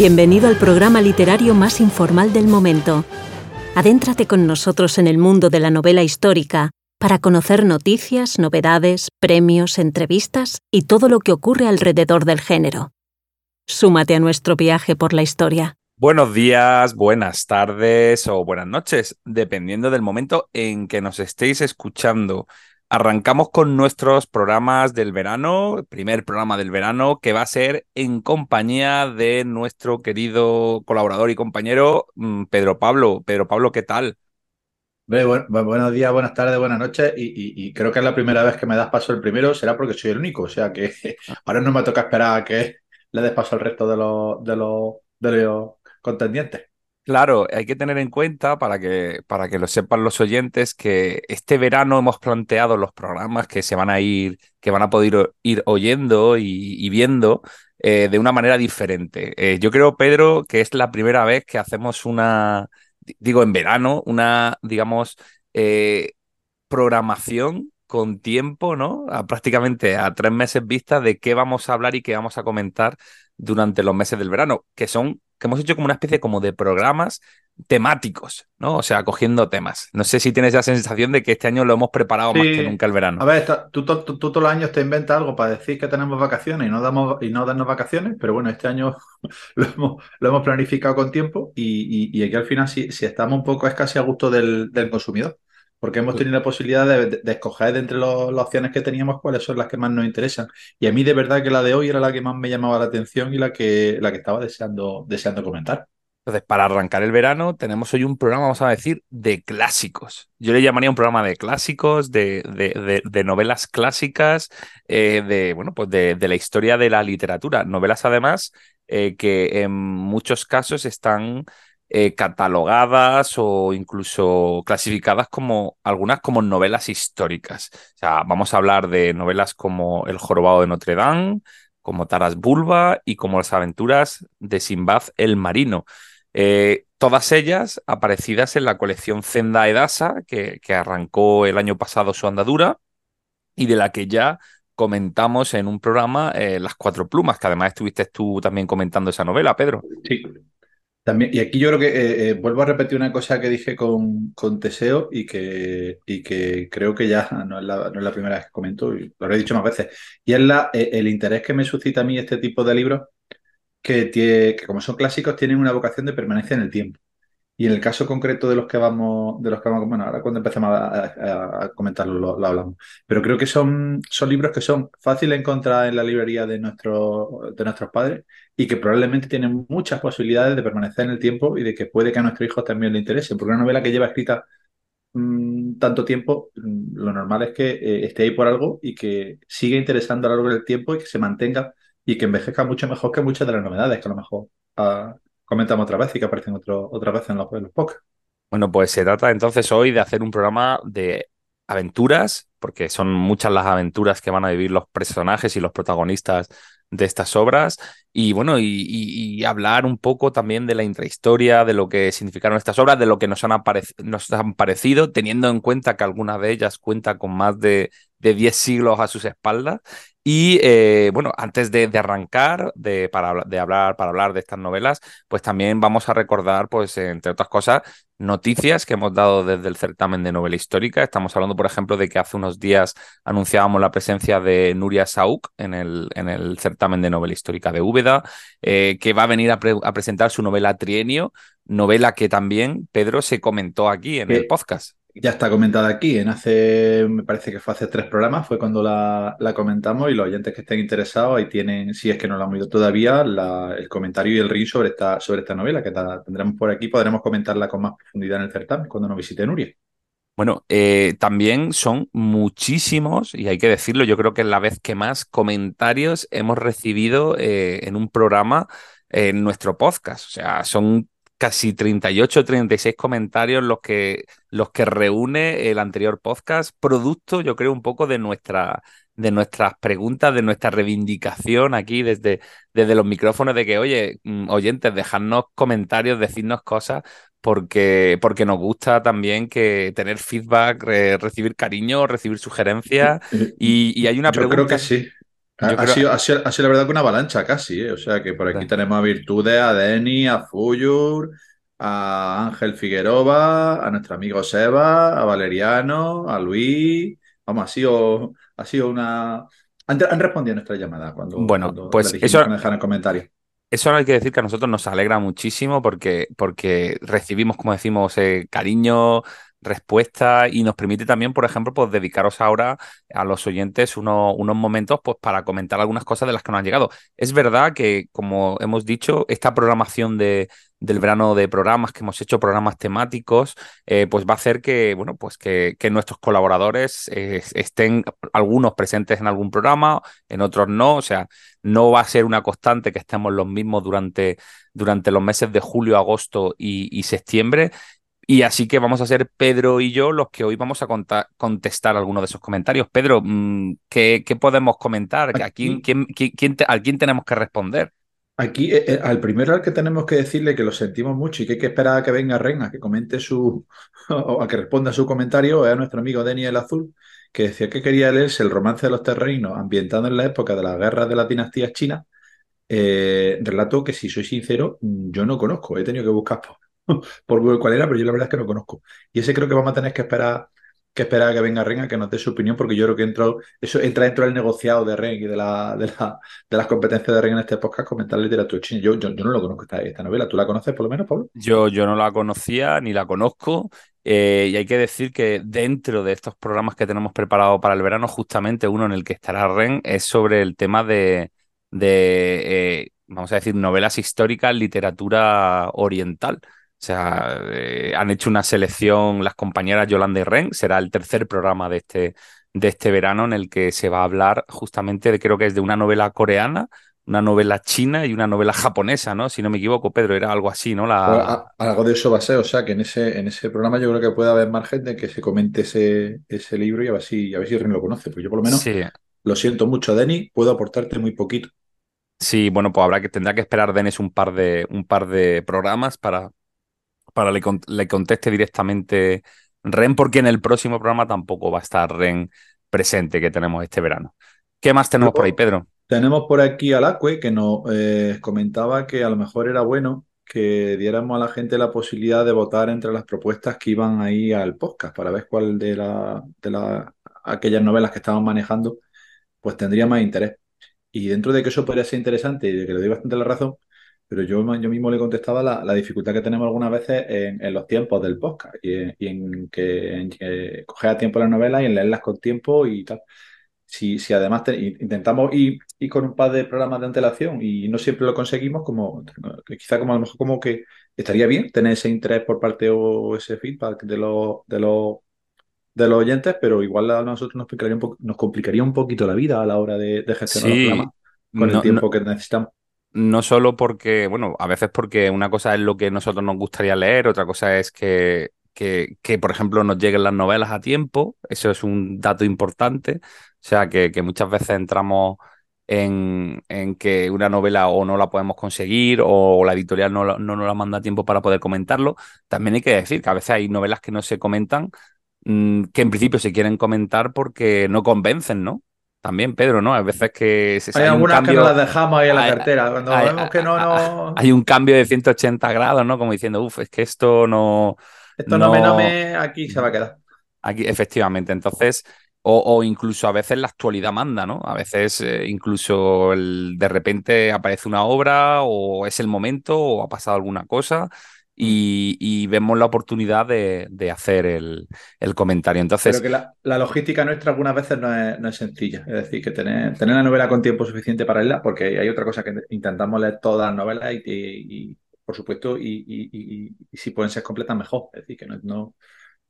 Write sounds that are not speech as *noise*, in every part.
Bienvenido al programa literario más informal del momento. Adéntrate con nosotros en el mundo de la novela histórica para conocer noticias, novedades, premios, entrevistas y todo lo que ocurre alrededor del género. Súmate a nuestro viaje por la historia. Buenos días, buenas tardes o buenas noches, dependiendo del momento en que nos estéis escuchando. Arrancamos con nuestros programas del verano, primer programa del verano, que va a ser en compañía de nuestro querido colaborador y compañero mm, Pedro Pablo. Pedro Pablo, ¿qué tal? buenos días, buenas tardes, buenas noches. Y, creo que es la primera vez que me das paso el primero, será porque soy el único. O sea que *laughs* ahora no me toca esperar a que le des paso al resto de los, de los, de los contendientes. Claro, hay que tener en cuenta para que, para que lo sepan los oyentes que este verano hemos planteado los programas que se van a ir, que van a poder ir oyendo y, viendo eh, de una manera diferente. Eh, yo creo, Pedro, que es la primera vez que hacemos una, digo, en verano, una, digamos, eh, programación con tiempo, ¿no? prácticamente a tres meses vista de qué vamos a hablar y qué vamos a comentar durante los meses del verano, que son que hemos hecho como una especie como de programas temáticos, ¿no? O sea, cogiendo temas. No sé si tienes la sensación de que este año lo hemos preparado más que nunca el verano. A ver, tú, todos los años te inventas algo para decir que tenemos vacaciones y no, damos, y no darnos vacaciones, pero bueno, este año *laughs* lo hemos, lo hemos planificado con tiempo y, aquí al final sí, si estamos un poco es casi a gusto del, consumidor porque hemos tenido la posibilidad de, escoger de entre las opciones que teníamos cuáles son las que más nos interesan. Y a mí de verdad que la de hoy era la que más me llamaba la atención y la que, la que estaba deseando, deseando comentar. Entonces, para arrancar el verano, tenemos hoy un programa, vamos a decir, de clásicos. Yo le llamaría un programa de clásicos, de, de, novelas clásicas, eh, de, bueno, pues de, la historia de la literatura. Novelas, además, eh, que en muchos casos están eh, catalogadas o incluso clasificadas como algunas como novelas históricas. O sea, vamos a hablar de novelas como El jorobado de Notre Dame, como Taras Bulba y como Las aventuras de Simbad el Marino. Eh, todas ellas aparecidas en la colección Zenda Edasa, que, que arrancó el año pasado su andadura y de la que ya comentamos en un programa eh, Las Cuatro Plumas, que además estuviste tú también comentando esa novela, Pedro. Sí, también, y aquí yo creo que eh, eh, vuelvo a repetir una cosa que dije con, con Teseo y que, y que creo que ya no es, la, no es la primera vez que comento, y lo he dicho más veces, y es la, eh, el interés que me suscita a mí este tipo de libros que, tiene, que como son clásicos tienen una vocación de permanencia en el tiempo. Y en el caso concreto de los que vamos, de los que vamos, bueno, ahora cuando empecemos a, comentarlo lo, hablamos. Pero creo que son, son libros que son fáciles de encontrar en la librería de, nuestro, de nuestros padres y que probablemente tienen muchas posibilidades de permanecer en el tiempo y de que puede que a nuestros hijos también le interese. Porque una novela que lleva escrita mm, tanto tiempo, mm, lo normal es que eh, esté ahí por algo y que siga interesando a lo largo del tiempo y que se mantenga y que envejezca mucho mejor que muchas de las novedades que a lo mejor ah, comentamos otra vez y que aparecen otra vez en los, en los podcasts. Bueno, pues se trata entonces hoy de hacer un programa de aventuras, porque son muchas las aventuras que van a vivir los personajes y los protagonistas de estas obras y bueno, y, hablar un poco también de la intrahistoria, de lo que significaron estas obras, de lo que nos han, nos han parecido, teniendo en cuenta que alguna de ellas cuenta con más de, de 10 siglos a sus espaldas y eh, bueno, antes de, arrancar de, para, de hablar, para hablar de estas novelas, pues también vamos a recordar, pues entre otras cosas, noticias que hemos dado desde el certamen de novela histórica. Estamos hablando, por ejemplo, de que hace unos días anunciábamos la presencia de Nuria Sauk en el, en el certamen de novela histórica de Úbeda, eh, que va a venir a, presentar su novela Trienio, novela que también, Pedro, se comentó aquí en el podcast. Ya está comentada aquí, en hace, me parece que fue hace tres programas, fue cuando la, comentamos y los oyentes que estén interesados ahí tienen, si es que no la han oído todavía, el comentario y el ring sobre esta, sobre esta novela que tendremos por aquí, podremos comentarla con más profundidad en el certamen cuando nos visite Nuria. Bueno, eh, también son muchísimos, y hay que decirlo, yo creo que es la vez que más comentarios hemos recibido eh, en un programa en nuestro podcast. O sea, son casi 38 36 comentarios los que, los que reúne el anterior podcast, producto, yo creo, un poco de, nuestra, de nuestras preguntas, de nuestra reivindicación aquí desde, desde los micrófonos de que, oye, mm, oyentes, dejadnos comentarios, decidnos cosas, porque, porque nos gusta también que tener feedback, recibir cariño, recibir sugerencias. *laughs* Y, hay una yo pregunta. Creo que sí. Ha, sido, la verdad que una avalancha casi, ¿eh? O sea que por aquí tenemos a Virtudes, a Deni, a Fuyur, a Ángel Figueroa, a nuestro amigo Seba, a Valeriano, a Luis. Vamos, ha sido, ha sido una. Han, respondido a nuestra llamada cuando. Bueno, pues eso. en comentarios. Eso hay que decir que a nosotros nos alegra muchísimo porque, porque recibimos, como decimos, eh, cariño, respuesta y nos permite también, por ejemplo, pues dedicaros ahora a los oyentes unos momentos pues, para comentar algunas cosas de las que nos han llegado. Es verdad que, como hemos dicho, esta programación de, del verano de programas que hemos hecho, programas temáticos, eh, pues va a hacer que, bueno, pues que, nuestros colaboradores eh, estén algunos presentes en algún programa, en otros no. O sea, no va a ser una constante que estemos los mismos durante, durante los meses de julio, agosto y septiembre. Y así que vamos a ser Pedro y yo los que hoy vamos a contestar algunos de esos comentarios. Pedro, mm, ¿qué, podemos comentar? ¿A quién, tenemos que responder? Aquí, eh, eh, al primero al que tenemos que decirle que lo sentimos mucho y que hay que esperar a que venga Ren a que comente su, *laughs* o a que responda su comentario, es a nuestro amigo Daniel Azul, que decía que quería leerse el romance de los terrenos ambientado en la época de las guerras de las dinastías chinas. Eh, relato que, si soy sincero, yo no conozco, he tenido que buscar por, *laughs* por Google cuál era, pero yo la verdad es que no conozco. Y ese creo que vamos a tener que esperar que esperar a que venga Ren a que nos dé su opinión, porque yo creo que entro, eso entra dentro del negociado de Ren y de, la, de, de las competencias de Ren en este podcast, comentar literatura china. Yo, yo, no lo conozco esta, novela. ¿Tú la conoces por lo menos, Pablo? Yo, yo no la conocía ni la conozco. Eh, y hay que decir que dentro de estos programas que tenemos preparados para el verano, justamente uno en el que estará Ren es sobre el tema de, de eh, vamos a decir, novelas históricas, literatura oriental. O sea, eh, han hecho una selección las compañeras Yolanda y Ren. Será el tercer programa de este, de este verano en el que se va a hablar justamente de, creo que es de una novela coreana, una novela china y una novela japonesa, ¿no? Si no me equivoco, Pedro, era algo así, ¿no? La... Algo de eso va a ser, o sea, que en ese, en ese programa yo creo que puede haber margen de que se comente ese, ese libro y a ver si, a ver si Ren lo conoce, pues yo por lo menos lo siento mucho, Denny, puedo aportarte muy poquito. Sí, bueno, pues habrá que tendrá que esperar Denis un par de un par de programas para, para le, le conteste directamente Ren, porque en el próximo programa tampoco va a estar Ren presente que tenemos este verano. ¿Qué más tenemos por ahí, Pedro? Tenemos por aquí a Lacue que nos eh, comentaba que a lo mejor era bueno que diéramos a la gente la posibilidad de votar entre las propuestas que iban ahí al podcast para ver cuál de, la, de la, aquellas novelas que estaban manejando pues tendría más interés. Y dentro de que eso podría ser interesante y de que le doy bastante la razón, pero yo, yo mismo le contestaba la, dificultad que tenemos algunas veces en, los tiempos del podcast y en, que, coger a tiempo las novelas y en leerlas con tiempo y tal. Si, si además intentamos ir, con un par de programas de antelación y no siempre lo conseguimos, como quizá como a lo mejor como que estaría bien tener ese interés por parte o ese feedback de los, de los de los oyentes, pero igual a nosotros nos complicaría un, nos complicaría un poquito la vida a la hora de, gestionar los programas con el tiempo que necesitamos no solo porque, bueno, a veces porque una cosa es lo que nosotros nos gustaría leer, otra cosa es que, que, que por ejemplo, nos lleguen las novelas a tiempo, eso es un dato importante, o sea, que, que muchas veces entramos en, en, que una novela o no la podemos conseguir o la editorial no, no nos la manda a tiempo para poder comentarlo. También hay que decir que a veces hay novelas que no se comentan, mm, que en principio se quieren comentar porque no convencen, ¿no? También, Pedro, ¿no? Hay veces que... Se, hay, algunas que no las dejamos ahí en la cartera. Cuando vemos que no, no... Hay un cambio de 180 grados, ¿no? Como diciendo, uff, es que esto no... Esto no, me, no me... Aquí se va a quedar. Aquí, efectivamente. Entonces, o, incluso a veces la actualidad manda, ¿no? A veces eh, incluso el, de repente aparece una obra o es el momento o ha pasado alguna cosa y, vemos la oportunidad de, hacer el, comentario. Entonces, Pero que la, logística nuestra algunas veces no es, sencilla. Es decir, que tener, tener la novela con tiempo suficiente para leerla, porque hay otra cosa que intentamos leer todas las novelas y, por supuesto, y, si pueden ser completas, mejor. Es decir, que no,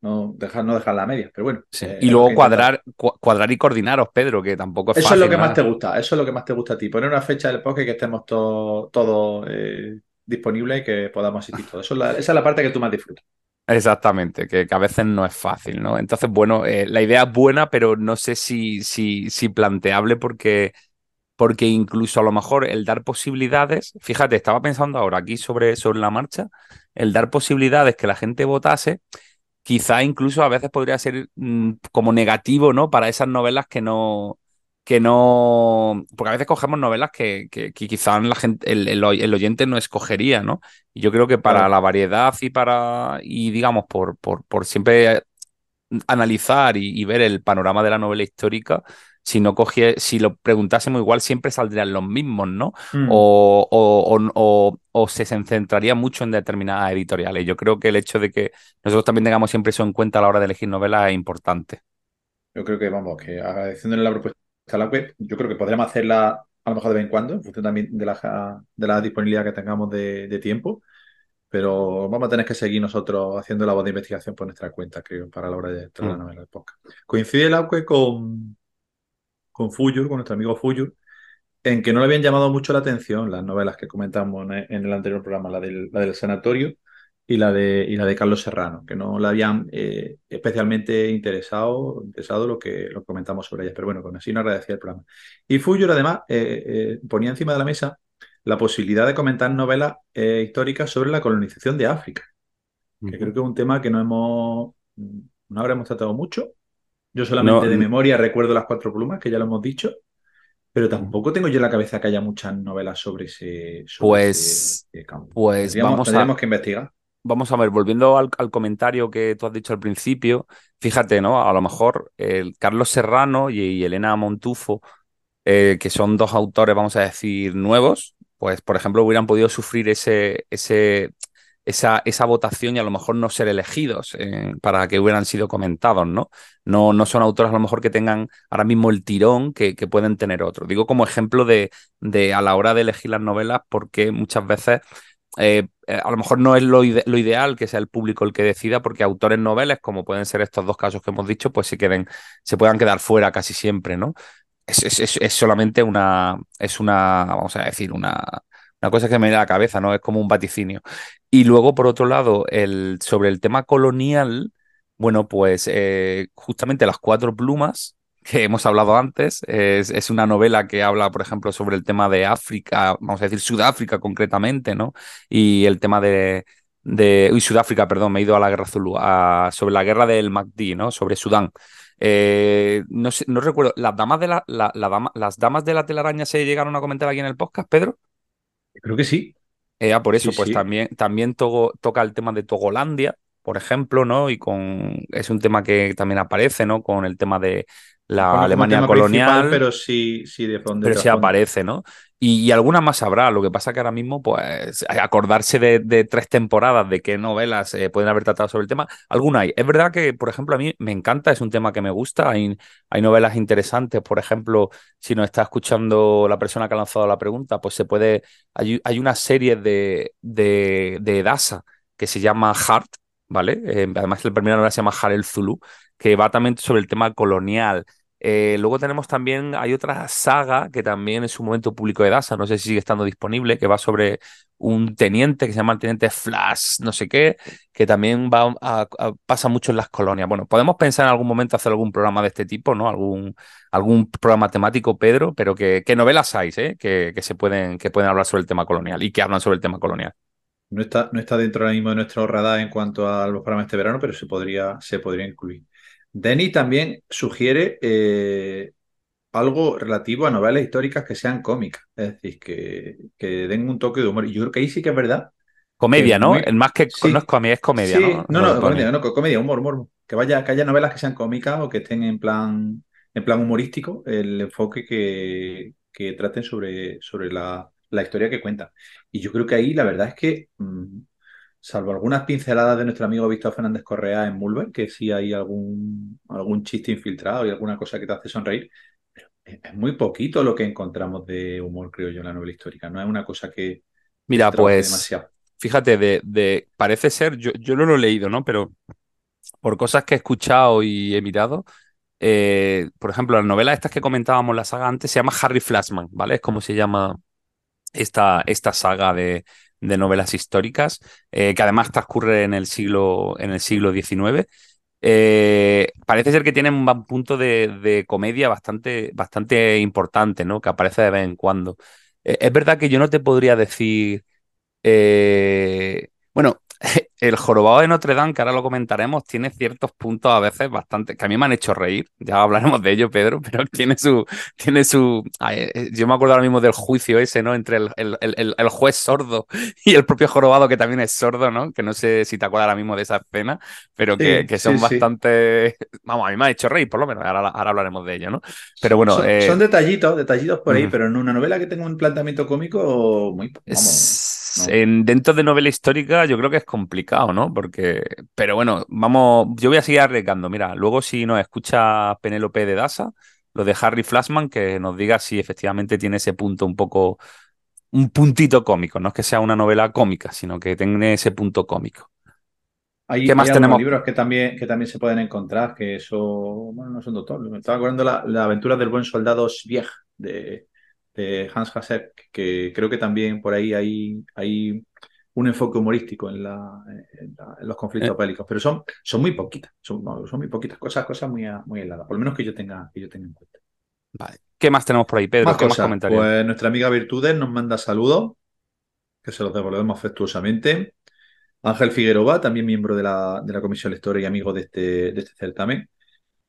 no, dejar, no dejar la media. Pero bueno. Eh, y luego cuadrar, cuadrar y coordinaros, Pedro, que tampoco es Eso es lo que más te gusta. Eso es lo que más te gusta a ti. Poner una fecha del podcast que estemos todos. Todo, eh, disponible y que podamos asistir todos. Eso esa es la parte que tú más disfrutas. Exactamente, que, a veces no es fácil, ¿no? Entonces, bueno, eh, la idea es buena, pero no sé si, si, si planteable porque, porque incluso a lo mejor el dar posibilidades, fíjate, estaba pensando ahora aquí sobre, sobre la marcha, el dar posibilidades que la gente votase, quizá incluso a veces podría ser mm, como negativo, ¿no? Para esas novelas que no, que no. Porque a veces cogemos novelas que, que, quizás la gente, el, oyente no escogería, ¿no? Y yo creo que para la variedad y para. y digamos, por, por, por siempre analizar y, ver el panorama de la novela histórica, si no cogie, si lo preguntásemos igual siempre saldrían los mismos, ¿no? Mm. O, o, o, se centraría mucho en determinadas editoriales. Yo creo que el hecho de que nosotros también tengamos siempre eso en cuenta a la hora de elegir novelas es importante. Yo creo que, vamos, que agradeciéndole la propuesta la web, yo creo que podríamos hacerla a lo mejor de vez en cuando, en función también de la, de la disponibilidad que tengamos de tiempo pero vamos a tener que seguir nosotros haciendo la voz de investigación por nuestra cuenta, creo, para la hora de la mm. novela de podcast. Coincide el AUE con, con Fuyur, con nuestro amigo Fuyur, en que no le habían llamado mucho la atención las novelas que comentamos en el anterior programa, la del, la del Sanatorio y la, de, y la de Carlos Serrano, que no le habían eh, especialmente interesado, interesado lo que lo comentamos sobre ellas. Pero bueno, con así no agradecía el programa. Y Fuyur además eh, eh, ponía encima de la mesa la posibilidad de comentar novelas eh, históricas sobre la colonización de África, que creo que es un tema que no hemos, no habremos tratado mucho. Yo solamente de memoria recuerdo las cuatro plumas, que ya lo hemos dicho, pero tampoco tengo yo en la cabeza que haya muchas novelas sobre ese, pues, campo. Pues vamos a, que investigar. Vamos a ver, volviendo al, comentario que tú has dicho al principio, fíjate, ¿no? A lo mejor el Carlos Serrano y, Elena Montufo, eh, que son dos autores, vamos a decir, nuevos, pues, por ejemplo, hubieran podido sufrir ese, ese, esa, esa votación y a lo mejor no ser elegidos eh, para que hubieran sido comentados, ¿no? ¿no? No son autores a lo mejor que tengan ahora mismo el tirón que, que pueden tener otros. Digo como ejemplo de, de, a la hora de elegir las novelas, porque muchas veces eh, eh, a lo mejor no es lo, ideal que sea el público el que decida, porque autores noveles, como pueden ser estos dos casos que hemos dicho, pues se, queden, se puedan quedar fuera casi siempre, ¿no? es, solamente una, es una, vamos a decir, una, una cosa que me da la cabeza, ¿no? Es como un vaticinio. Y luego, por otro lado, el, sobre el tema colonial, bueno, pues eh, justamente Las Cuatro Plumas, que hemos hablado antes, es, una novela que habla, por ejemplo, sobre el tema de África, vamos a decir Sudáfrica concretamente, ¿no? Y el tema de, de uy, Sudáfrica, perdón, me he ido a la guerra Zulu, sobre la guerra del MacD, ¿no? Sobre Sudán. Eh, no, no recuerdo, ¿las damas, de la, ¿las damas de la telaraña se llegaron a comentar aquí en el podcast, Pedro? Creo que sí. Eh, ah, por eso, pues también, también toca el tema de Togolandia, por ejemplo, ¿no? Y con es un tema que también aparece, ¿no? Con el tema de la Alemania colonial. Pero sí, sí, de fondo. Pero sí aparece, ¿no? Y, alguna más habrá. Lo que pasa que ahora mismo, pues, acordarse de, tres temporadas de qué novelas eh, pueden haber tratado sobre el tema, alguna hay. Es verdad que, por ejemplo, a mí me encanta, es un tema que me gusta. Hay, hay novelas interesantes. Por ejemplo, si nos está escuchando la persona que ha lanzado la pregunta, pues se puede. Hay, hay una serie de, de, de Dasa que se llama Heart, ¿vale? Eh, además, la primera novela se llama Heart el Zulu, que va también sobre el tema colonial. Eh, luego tenemos también, hay otra saga que también es un momento público de DASA, no sé si sigue estando disponible, que va sobre un teniente que se llama el teniente Flash, no sé qué, que también va pasa mucho en las colonias. Bueno, podemos pensar en algún momento hacer algún programa de este tipo, ¿no? Algún, algún programa temático, Pedro, pero que, novelas hay, ¿eh? Que, que, se pueden, que pueden hablar sobre el tema colonial y que hablan sobre el tema colonial. No está, no está dentro ahora mismo de nuestro radar en cuanto a los programas este verano, pero se podría, se podría incluir. Denny también sugiere eh, algo relativo a novelas históricas que sean cómicas, es decir, que, que, den un toque de humor. Y yo creo que ahí sí que es verdad. Comedia, ¿no? El más que no es comedia, es comedia, ¿no? No, no, comedia, no, comedia, humor, humor. Que vaya, que haya novelas que sean cómicas o que estén en plan, en plan humorístico, el enfoque que, que traten sobre, sobre la, la historia que cuentan. Y yo creo que ahí la verdad es que mm, salvo algunas pinceladas de nuestro amigo Víctor Fernández Correa en Mulver, que sí hay algún, algún chiste infiltrado y alguna cosa que te hace sonreír, pero es muy poquito lo que encontramos de humor, creo yo, en la novela histórica. No es una cosa que... Mira, pues... Fíjate, de, de, parece ser, yo, yo no lo he leído, ¿no? Pero por cosas que he escuchado y he mirado, eh, por ejemplo, la novela estas que comentábamos la saga antes se llama Harry Flashman, ¿vale? Es como se llama esta, esta saga de, de novelas históricas, eh, que además transcurre en el siglo, en el siglo XIX. Eh, parece ser que tienen un punto de, comedia bastante, bastante importante, ¿no? Que aparece de vez en cuando. Eh, es verdad que yo no te podría decir. bueno, *laughs* el jorobado de Notre Dame, que ahora lo comentaremos, tiene ciertos puntos a veces bastante, que a mí me han hecho reír, ya hablaremos de ello, Pedro, *laughs* pero tiene su, tiene su, eh, yo me acuerdo ahora mismo del juicio ese, ¿no? Entre el, el, el, juez sordo *laughs* y el propio jorobado que también es sordo, ¿no? Que no sé si te acuerdas ahora mismo de esa escena, pero que, que son bastante, vamos, a mí me ha hecho reír, por lo menos, ahora, ahora hablaremos de ello, ¿no? Pero bueno. Son, eh, detallitos, detallitos por ahí, pero en una novela que tenga un planteamiento cómico muy... Vamos, en, dentro de novela histórica yo creo que es complicado, ¿no? Porque, pero bueno, vamos, yo voy a seguir arriesgando. Mira, luego si nos escucha Penélope de Dasa, lo de Harry Flashman, que nos diga si efectivamente tiene ese punto un poco, un puntito cómico, no es que sea una novela cómica, sino que tenga ese punto cómico. Hay, ¿Qué más tenemos? libros que también, que también se pueden encontrar, que eso, bueno, no son doctor. Me estaba acordando la, la aventura del buen soldado Svieg de, Hans Hasek, que creo que también por ahí hay, hay un enfoque humorístico en, la, en, los conflictos eh. bélicos, pero son, son muy poquitas, son, son, muy poquitas cosas, cosas muy, muy heladas, por lo menos que yo tenga, que yo tenga en cuenta. Vale. ¿Qué más tenemos por ahí, Pedro? ¿Qué más comentarios? Pues nuestra amiga Virtudes nos manda saludos, que se los devolvemos afectuosamente. Ángel Figueroa, también miembro de la, de la Comisión Lectora y amigo de este, de este certamen,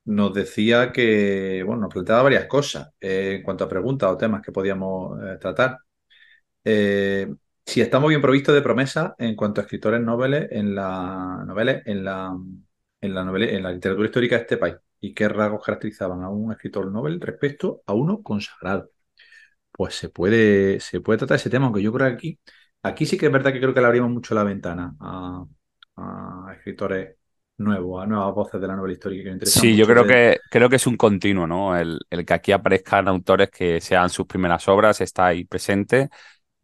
nos decía que, bueno, nos planteaba varias cosas eh, en cuanto a preguntas o temas que podíamos eh, tratar. Eh, si estamos bien provistos de promesas en cuanto a escritores noveles en la en la en la novela, en la literatura histórica de este país y qué rasgos caracterizaban a un escritor novel respecto a uno consagrado. Pues se puede, se puede tratar ese tema, aunque yo creo que aquí, aquí sí que es verdad que creo que le abrimos mucho la ventana a escritores nuevo, a nuevas voces de la novela histórica que Sí, yo creo que, creo que es un continuo, ¿no? El, que aquí aparezcan autores que sean sus primeras obras, está ahí presente.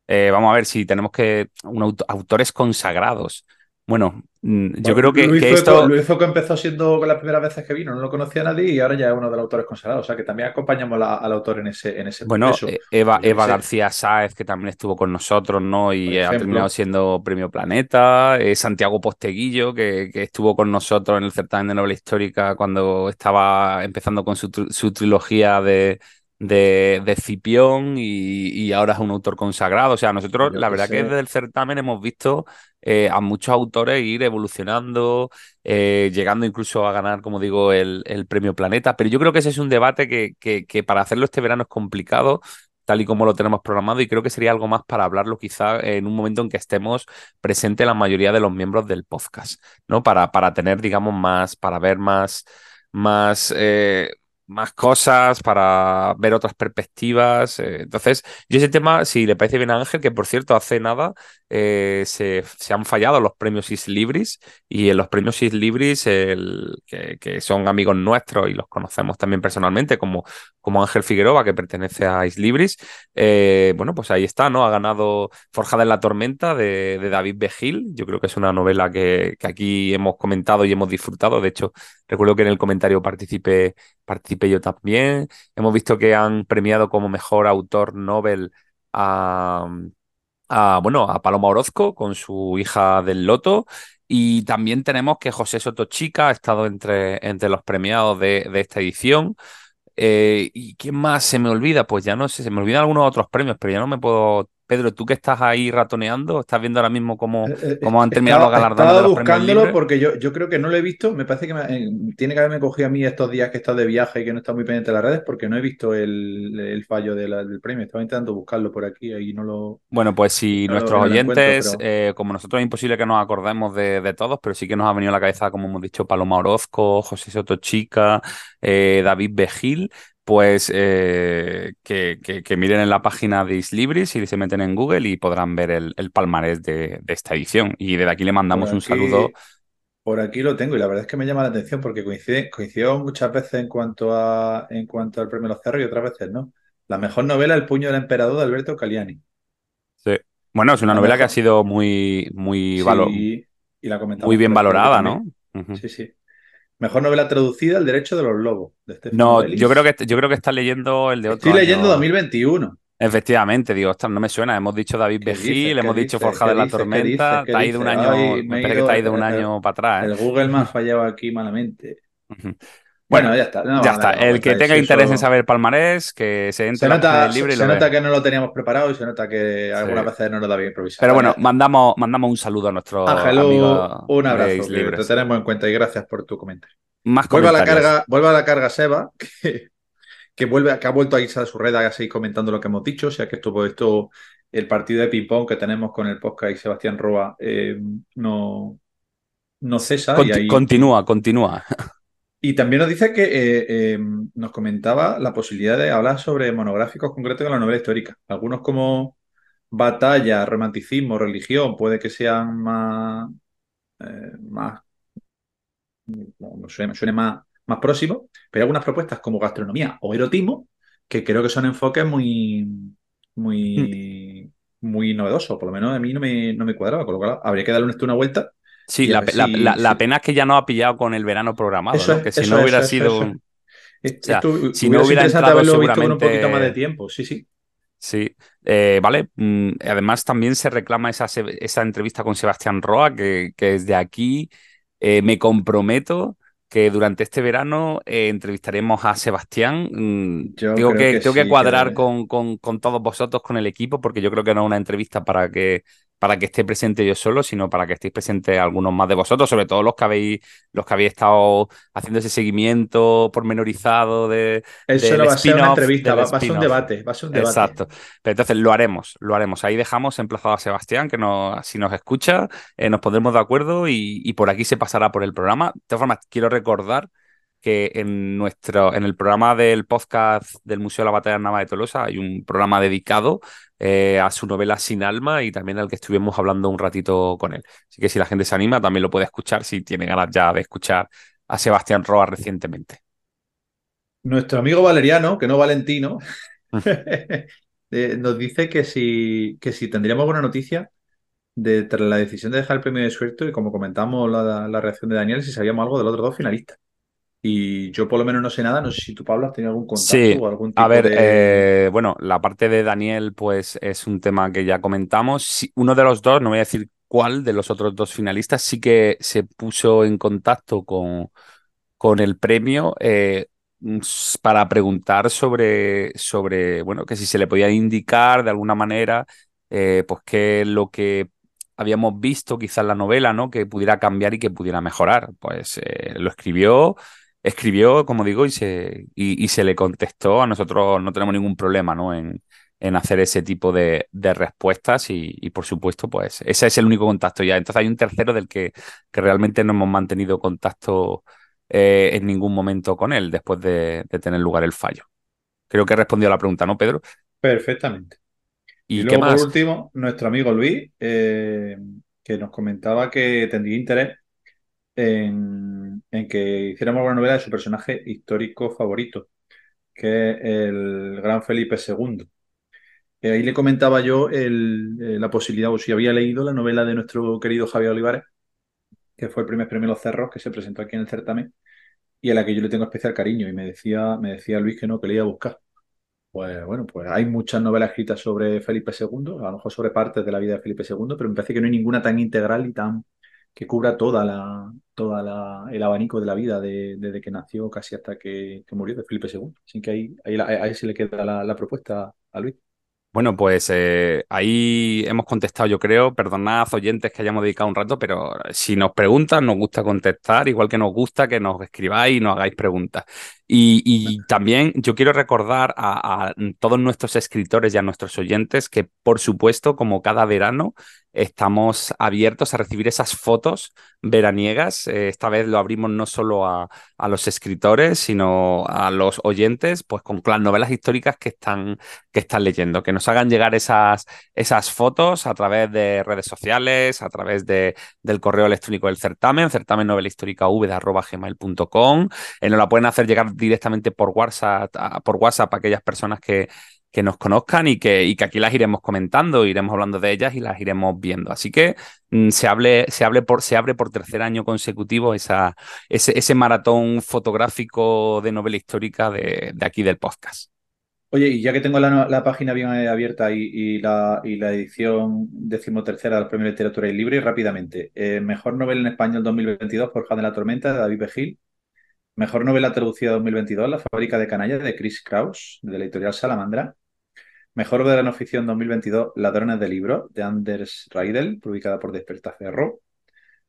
Eh, vamos a ver si tenemos que. Un autores consagrados. Bueno, mm, yo creo que, Luis, esto... Luis empezó siendo las primeras veces que vino, no lo conocía nadie y ahora ya es uno de los autores consagrados. O sea que también acompañamos al autor en ese, en ese Bueno, eh, Eva, Eva García Sáez, que también estuvo con nosotros, ¿no? Y ha terminado siendo Premio Planeta. Eh, Santiago Posteguillo, que, que, estuvo con nosotros en el certamen de novela histórica cuando estaba empezando con su, su trilogía de, de, de Cipión y, ahora es un autor consagrado. O sea, nosotros la verdad que desde el certamen hemos visto eh, a muchos autores ir evolucionando, eh, llegando incluso a ganar, como digo, el, el, premio Planeta. Pero yo creo que ese es un debate que, que, que, para hacerlo este verano es complicado tal y como lo tenemos programado y creo que sería algo más para hablarlo quizá en un momento en que estemos presentes la mayoría de los miembros del podcast, ¿no? Para, para tener, digamos, más, para ver más, más, eh, más cosas, para ver otras perspectivas. Eh, entonces, yo ese tema, si le parece bien a Ángel, que por cierto, hace nada eh, se, han fallado los premios Is Libris y en los premios Is Libris, el, que, son amigos nuestros y los conocemos también personalmente, como, como Ángel Figueroa, que pertenece a Is Libris, eh, bueno, pues ahí está, ¿no? Ha ganado Forjada en la Tormenta de, David Begil. Yo creo que es una novela que, que aquí hemos comentado y hemos disfrutado. De hecho, recuerdo que en el comentario participé participé yo también. Hemos visto que han premiado como mejor autor Nobel a, bueno, a Paloma Orozco con su hija del Loto. Y también tenemos que José Sotochica ha estado entre, entre los premiados de, de esta edición. Eh, ¿Y quién más se me olvida? Pues ya no sé, se me olvidan algunos otros premios, pero ya no me puedo Pedro, tú que estás ahí ratoneando, ¿estás viendo ahora mismo cómo, eh, eh, cómo han terminado los galardones de los buscándolo porque yo, yo creo que no lo he visto. Me parece que eh, tiene que haberme cogido a mí estos días que he estado de viaje y que no está muy pendiente de las redes porque no he visto el, fallo del premio. Estaba intentando buscarlo por aquí y no lo. Bueno, pues si nuestros oyentes, como nosotros es imposible que nos acordemos de, todos, pero sí que nos ha venido a la cabeza, como hemos dicho, Paloma Orozco, José Soto Chica, David Bejil pues eh, que, miren en la página de Islibris y se meten en Google y podrán ver el, palmarés de, esta edición. Y desde aquí le mandamos un saludo. Por aquí lo tengo y la verdad es que me llama la atención porque coincide, coincidió muchas veces en cuanto, a, en cuanto al premio Los Cerros y otras veces no. La mejor novela, El puño del emperador de Alberto Caliani. Sí. Bueno, es una novela que ha sido muy, muy, y la muy bien valorada, ¿no? Sí, sí. Mejor novela traducida, El derecho de los lobos. no, yo creo, que, yo creo que está leyendo el de otro. Estoy leyendo 2021. Efectivamente, digo, ostras, no me suena. Hemos dicho David Begil, hemos dicho Forja de la Tormenta. Te ha ido un año, me parece que te ha ido un año para atrás. ¿eh? El Google me ha fallado aquí malamente. Bueno, ya está. ya está. el que tenga interés en saber palmarés, que se entre se nota, libre se, nota que no lo teníamos preparado y se nota que algunas veces no nos da bien improvisar. Pero bueno, mandamos, mandamos un saludo a nuestro amigo un abrazo, que te tenemos en cuenta y gracias por tu comentario. Más vuelve a la carga, vuelve a la carga Seba, *laughs* que, que vuelve, que ha vuelto a irse a su red a seguir comentando lo que hemos dicho, o sea que estuvo esto, el partido de ping-pong que tenemos con el podcast y Sebastián Roa eh, no, no cesa. y Continúa, continúa. *laughs* Y también nos dice que eh, em, nos comentaba la posibilidad de hablar sobre monográficos concretos de la novela histórica. Algunos como batalla, romanticismo, religión, puede que sean más, eh, más suene, más, más próximos, pero hay algunas propuestas como gastronomía o erotismo que creo que son enfoques muy, muy, mm. muy novedosos. Por lo menos a mí no me, no me cuadraba, con lo cual habría que darle una vuelta Sí, la, pena es que ya no ha pillado con el verano programado, que si no hubiera sido... si no hubiera entrado seguramente... un poquito más de tiempo, sí, sí. Sí, eh, vale. Mm, además, también se reclama esa, esa entrevista con Sebastián Roa, que, que desde aquí eh, me comprometo que durante este verano eh, entrevistaremos a Sebastián. Mm, tengo que, tengo que cuadrar con, con, con, todos vosotros, con el equipo, porque yo creo que no es una entrevista para que para que esté presente yo solo, sino para que estéis presentes algunos más de vosotros, sobre todo los que habéis, los que habéis estado haciendo ese seguimiento pormenorizado de. Eso no va a ser una entrevista, va, a ser un debate, va a ser un debate. Exacto. Pero entonces lo haremos, lo haremos. Ahí dejamos emplazado a Sebastián, que nos, si nos escucha, eh, nos pondremos de acuerdo y, y por aquí se pasará por el programa. De todas formas, quiero recordar que en nuestro en el programa del podcast del Museo de la Batalla Nava de Tolosa hay un programa dedicado eh, a su novela Sin Alma y también al que estuvimos hablando un ratito con él. Así que si la gente se anima, también lo puede escuchar si tiene ganas ya de escuchar a Sebastián Roa recientemente. Nuestro amigo Valeriano, que no Valentino, *laughs* eh, nos dice que si, que si tendríamos buena noticia de tras la decisión de dejar el premio de suerte y como comentamos la, la reacción de Daniel, si sabíamos algo de los otros dos finalistas. Y yo por lo menos no sé nada, no sé si tú, Pablo, has tenido algún contacto o algún tipo A ver, de... eh, bueno, la parte de Daniel, pues es un tema que ya comentamos. uno de los dos, no voy a decir cuál de los otros dos finalistas, sí que se puso en contacto con, con el premio eh, para preguntar sobre, sobre, bueno, que si se le podía indicar de alguna manera, eh, pues qué es lo que habíamos visto quizás la novela, ¿no? Que pudiera cambiar y que pudiera mejorar. Pues lo escribió escribió, como digo, y se, y, se le contestó. A nosotros no tenemos ningún problema ¿no? en, en hacer ese tipo de, de respuestas y, por supuesto, pues ese es el único contacto ya. Entonces hay un tercero del que, que realmente no hemos mantenido contacto eh, en ningún momento con él después de, tener lugar el fallo. Creo que respondió a la pregunta, ¿no, Pedro? Perfectamente. Y, luego, por último, nuestro amigo Luis, eh, que nos comentaba que tendría interés en, que hiciéramos una novela de su personaje histórico favorito, que es el gran Felipe II. Y ahí le comentaba yo eh, la posibilidad, o si había leído la novela de nuestro querido Javier Olivares, que fue el primer premio Los Cerros, que se presentó aquí en el certamen, y a la que yo le tengo especial cariño. Y me decía, me decía Luis que no, que le iba a buscar. Pues bueno, pues hay muchas novelas escritas sobre Felipe II, a lo mejor sobre partes de la vida de Felipe II, pero me parece que no hay ninguna tan integral y tan que cubra toda la, toda el abanico de la vida desde que nació casi hasta que, murió de Felipe II. Así que ahí, ahí, ahí se le queda la, propuesta a Luis. Bueno, pues eh, ahí hemos contestado, yo creo. Perdonad, oyentes, que hayamos dedicado un rato, pero si nos preguntan, nos gusta contestar, igual que nos gusta que nos escribáis y nos hagáis preguntas. Y, también yo quiero recordar a, todos nuestros escritores y a nuestros oyentes que, por supuesto, como cada verano, estamos abiertos a recibir esas fotos veraniegas. Eh, esta vez lo abrimos no solo a, los escritores, sino a los oyentes, pues con las novelas históricas que están, que están leyendo, que nos hagan llegar esas, esas fotos a través de redes sociales, a través de, del correo electrónico del certamen, certamen. Eh, nos la pueden hacer llegar directamente por WhatsApp, por WhatsApp a aquellas personas que, que nos conozcan y que, y que aquí las iremos comentando, iremos hablando de ellas y las iremos viendo. Así que mm, se, hable, se, hable por, se abre por tercer año consecutivo esa, ese, ese maratón fotográfico de novela histórica de, de, aquí del podcast. Oye, y ya que tengo la, la página bien abierta y, y, la, y la edición decimotercera del Premio Literatura y Libre, rápidamente. Eh, mejor novela en español 2022, Forja de la Tormenta, de David Bejil. Mejor novela traducida 2022, La fábrica de canallas de Chris Kraus, de la editorial Salamandra. Mejor obra de no ficción 2022, Ladrones de libros, de Anders Reidel, publicada por Despertaferro.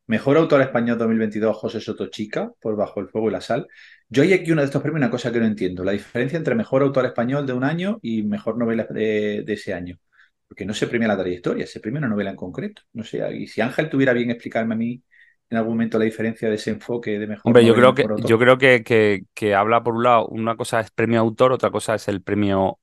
Mejor autor español 2022, José Soto Chica, por Bajo el Fuego y la Sal. Yo hay aquí uno de estos premios, una cosa que no entiendo, la diferencia entre mejor autor español de un año y mejor novela de, ese año. Porque no se premia la trayectoria, se premia una novela en concreto. No sé, y si Ángel tuviera bien explicarme a mí en algún momento la diferencia de ese enfoque de mejor Hombre, yo creo que yo creo que, que, habla por un lado, una cosa es premio autor, otra cosa es el premio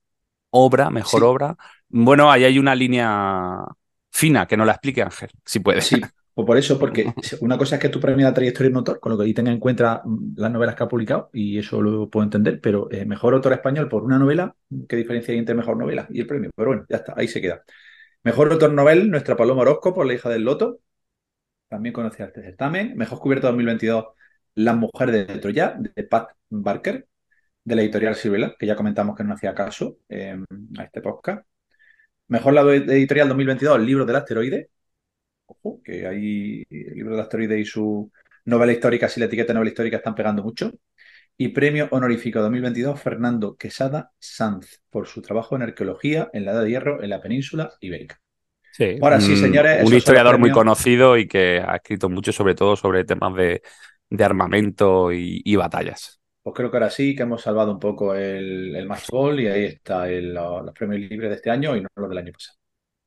obra, mejor obra. Bueno, ahí hay una línea fina que no la explique Ángel, si puede. Sí, o por eso, porque *laughs* una cosa es que tú premias la trayectoria de un autor, con lo que ahí tenga en cuenta mm, las novelas que ha publicado, y eso lo puedo entender, pero eh, mejor autor español por una novela, ¿qué diferencia hay entre mejor novela y el premio? Pero bueno, ya está, ahí se queda. Mejor autor novel, nuestra Paloma Orozco por La hija del loto, también conocida este certamen. Mejor cubierto 2022, Las mujeres de Troya, de Pat Barker, de la editorial Sibela, que ya comentamos que no hacía caso em, a este podcast. Mejor lado editorial 2022, Libro del asteroide, Ojo, que hay el libro del asteroide y su novela histórica, si la etiqueta novela histórica están pegando mucho. Y premio honorífico 2022, Fernando Quesada Sanz, por su trabajo en arqueología en la Edad de Hierro en la península ibérica. Sí, Ahora sí, señores. Un historiador muy conocido y que ha escrito mucho, sobre todo sobre temas de, armamento y, batallas. Pues creo que ahora sí que hemos salvado un poco el, el match ball y ahí está los premios libres de este año y no los del año pasado.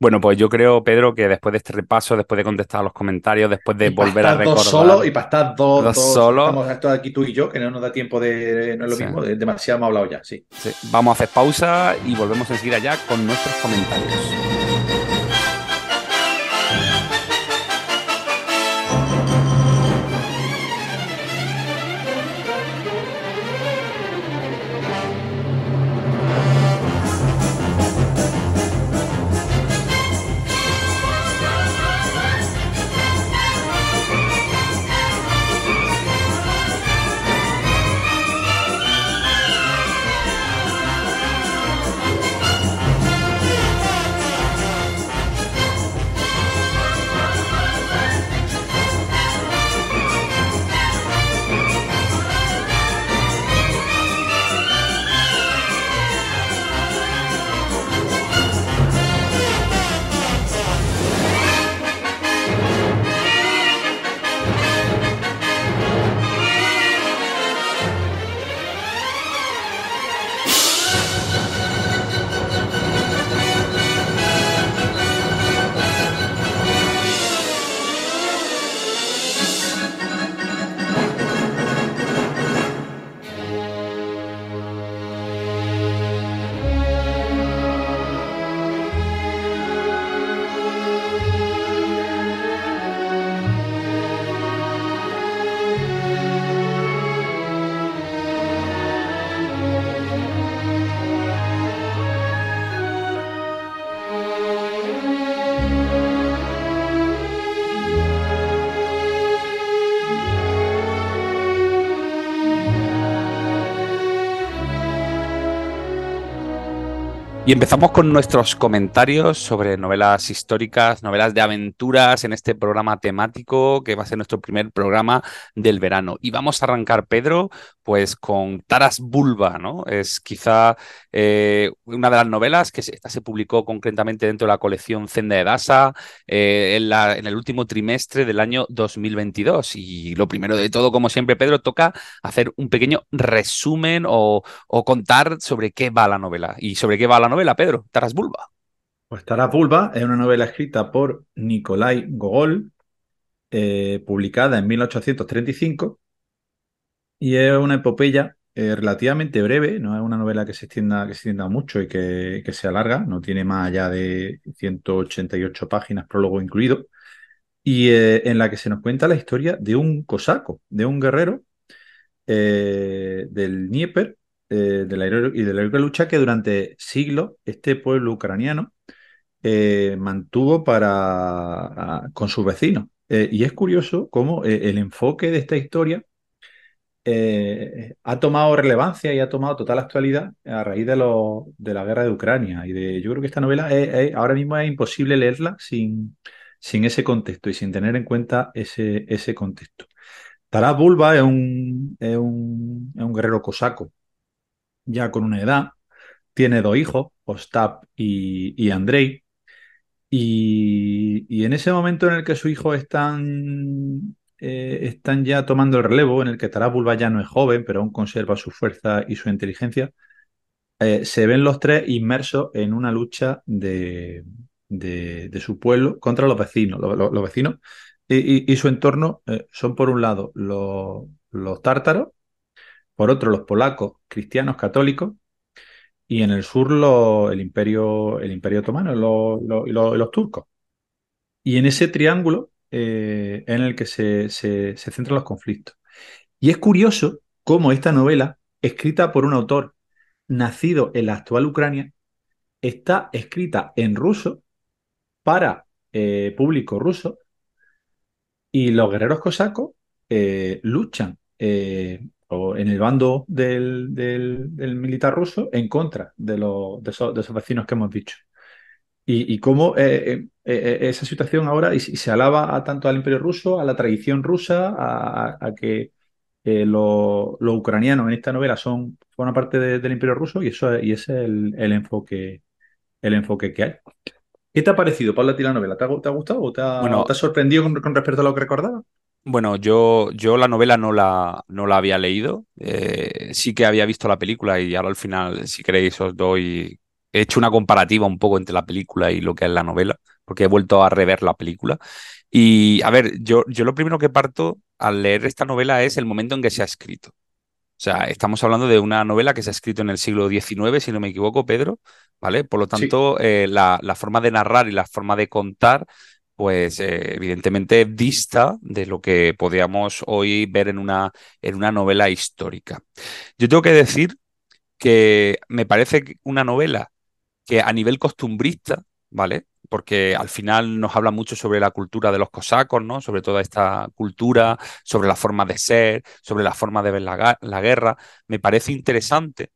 Bueno, pues yo creo, Pedro, que después de este repaso, después de contestar a los comentarios, después de volver a recordar. Dos solo y para estar dos, dos, solo. Estamos aquí tú y yo, que no nos da tiempo de. No es lo mismo, demasiado hemos hablado ya, sí. sí. Vamos a hacer pausa y volvemos enseguida ya con nuestros comentarios. Y empezamos con nuestros comentarios sobre novelas históricas, novelas de aventuras en este programa temático que va a ser nuestro primer programa del verano. Y vamos a arrancar, Pedro, pues con Taras Bulba, ¿no? Es quizá eh, una de las novelas que esta se publicó concretamente dentro de la colección Zenda de Dasa eh, en el último trimestre del año 2022. Y lo primero de todo, como siempre, Pedro, toca hacer un pequeño resumen o, o contar sobre qué va la novela y sobre qué va la novela novela, Pedro? Taras Bulba. Pues Taras Bulba es una novela escrita por Nikolai Gogol, eh, publicada en 1835, y es una epopeya eh, relativamente breve, no es una novela que se extienda, que se extienda mucho y que, que se alarga, no tiene más allá de 188 páginas, prólogo incluido, y eh, en la que se nos cuenta la historia de un cosaco, de un guerrero del Dnieper, eh, de la, y de la lucha que durante siglos este pueblo ucraniano eh, mantuvo para, con sus vecinos. Eh, y es curioso cómo el enfoque de esta historia ha tomado relevancia y ha tomado total actualidad a raíz de, lo, de la guerra de Ucrania. Y de, yo creo que esta novela ahora mismo es imposible leerla sin, sin ese contexto y sin tener en cuenta ese, ese contexto. Taras Bulba es un, es un, es un guerrero cosaco, ya con una edad, tiene dos hijos, Ostap y, y Andrei, y, en ese momento en el que sus hijos están, eh, ya tomando el relevo, en el que Taras Bulba ya no es joven, pero aún conserva su fuerza y su inteligencia, eh, se ven los tres inmersos en una lucha de, su pueblo contra los vecinos. Los, vecinos y, su entorno eh, son, por un lado, los tártaros, por otro, los polacos, cristianos católicos, y en el sur el imperio, el imperio otomano y los, turcos. Y en ese triángulo eh, en el que se, se, se centran los conflictos. Y es curioso cómo esta novela, escrita por un autor nacido en la actual Ucrania, está escrita en ruso para eh, público ruso y los guerreros cosacos eh, luchan o en el bando del, del- del militar ruso en contra de, los, de, esos, de esos vecinos que hemos dicho. Y, y cómo eh, eh, eh, esa situación ahora y, y se alaba a tanto al imperio ruso, a la tradición rusa, a, a- a que eh, lo- los ucranianos en esta novela son, forman parte de- del imperio ruso y eso es- y ese es el, el enfoque, el enfoque que hay. ¿Qué te ha parecido, Paula, a ti la novela? ¿Te ha, te ha gustado o te ha, Bueno, o te ha sorprendido con, con respecto a lo que recordaba? Bueno, yo, yo la novela no la, no la había leído. eh, sí que había visto la película y ahora al final, si queréis, os doy. He hecho una comparativa un poco entre la película y lo que es la novela, porque he vuelto a rever la película. Y a ver, yo, yo lo primero que parto al leer esta novela es el momento en que se ha escrito. O sea, estamos hablando de una novela que se ha escrito en el siglo XIX, si no me equivoco, Pedro, ¿vale? Por lo Sí. tanto, eh, la, la forma de narrar y la forma de contar, pues eh, evidentemente dista de lo que podríamos hoy ver en una, en una novela histórica. Yo tengo que decir que me parece una novela que a nivel costumbrista, ¿vale? Porque al final nos habla mucho sobre la cultura de los cosacos, ¿no? Sobre toda esta cultura, sobre la forma de ser, sobre la forma de ver la, la guerra. Me parece interesante,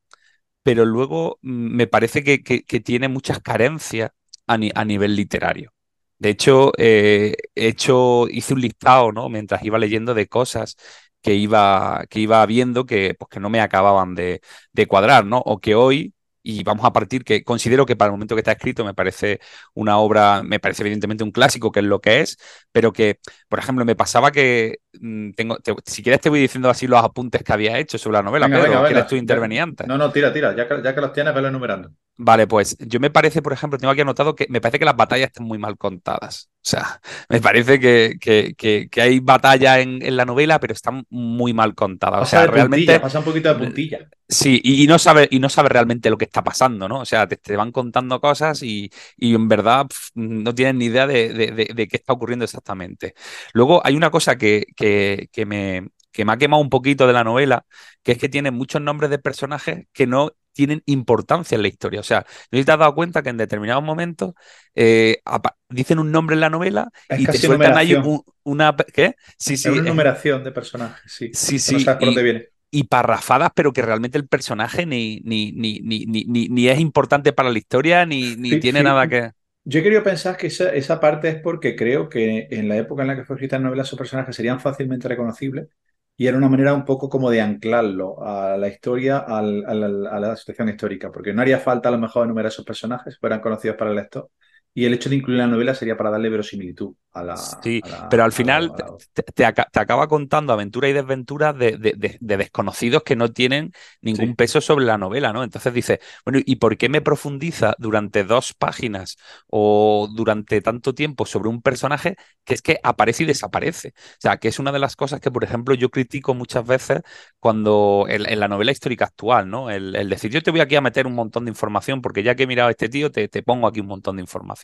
pero luego mm, me parece que, que- tiene muchas carencias a nivel literario. De hecho, eh, he hecho, hice un listado, ¿no? Mientras iba leyendo de cosas que iba, que iba viendo que, pues, que no me acababan de, de cuadrar, ¿no? O que hoy, y vamos a partir, que considero que para el momento que está escrito me parece una obra, me parece evidentemente un clásico, que es lo que es, pero que, por ejemplo, me pasaba que mm, tengo, te- si quieres te voy diciendo así los apuntes que había hecho sobre la novela, Venga, Pedro, venga, ¿o ¿quieres venga. tú intervenir antes? No, no, tira, tira. Ya que, ya que los tienes, velo enumerando. Vale, pues yo me parece, por ejemplo, tengo aquí anotado que me parece que las batallas están muy mal contadas. O sea, *laughs* me parece que, que, que- que hay batallas en, en la novela, pero están muy mal contadas. O sea, de puntilla, realmente, pasa un poquito de puntilla. sí, y, y no sabe, y no sabe realmente lo que está pasando, ¿no? O sea, te, te van contando cosas y, y en verdad pf, no tienes ni idea de, de- de- de qué está ocurriendo exactamente. Luego hay una cosa que, que, que me, que me ha quemado un poquito de la novela, que es que tiene muchos nombres de personajes que no tienen importancia en la historia. O sea, no sé si te has dado cuenta que en determinados momentos eh, dicen un nombre en la novela Es y te sueltan ahí un- una... ¿Qué? Sí, Es sí. una numeración de personajes, sí. Sí, no sí. sabes por y- dónde viene. y parrafadas, pero que realmente el personaje ni, ni, ni, ni, ni, ni- ni es importante para la historia, ni, ni Fí- tiene nada que... Yo he querido pensar que esa, esa parte es porque creo que en la época en la que fue escrita la novela, esos personajes serían fácilmente reconocibles y era una manera un poco como de anclarlo a la historia, al- a la situación histórica, porque no haría falta a lo mejor enumerar esos personajes, fueran conocidos para el lector, y el hecho de incluir la novela sería para darle verosimilitud a la... Sí, a la- pero al final te, la- te- te aca- te acaba contando aventuras y desventuras de, de- de- de desconocidos que no tienen ningún Sí. peso sobre la novela, ¿no? Entonces dice, bueno, ¿y por qué me profundiza durante dos páginas o durante tanto tiempo sobre un personaje que es que aparece y desaparece? O sea, que es una de las cosas que, por ejemplo, yo critico muchas veces cuando en, en la novela histórica actual, ¿no? El, el decir, yo te voy aquí a meter un montón de información porque ya que he mirado a este tío, te, te pongo aquí un montón de información,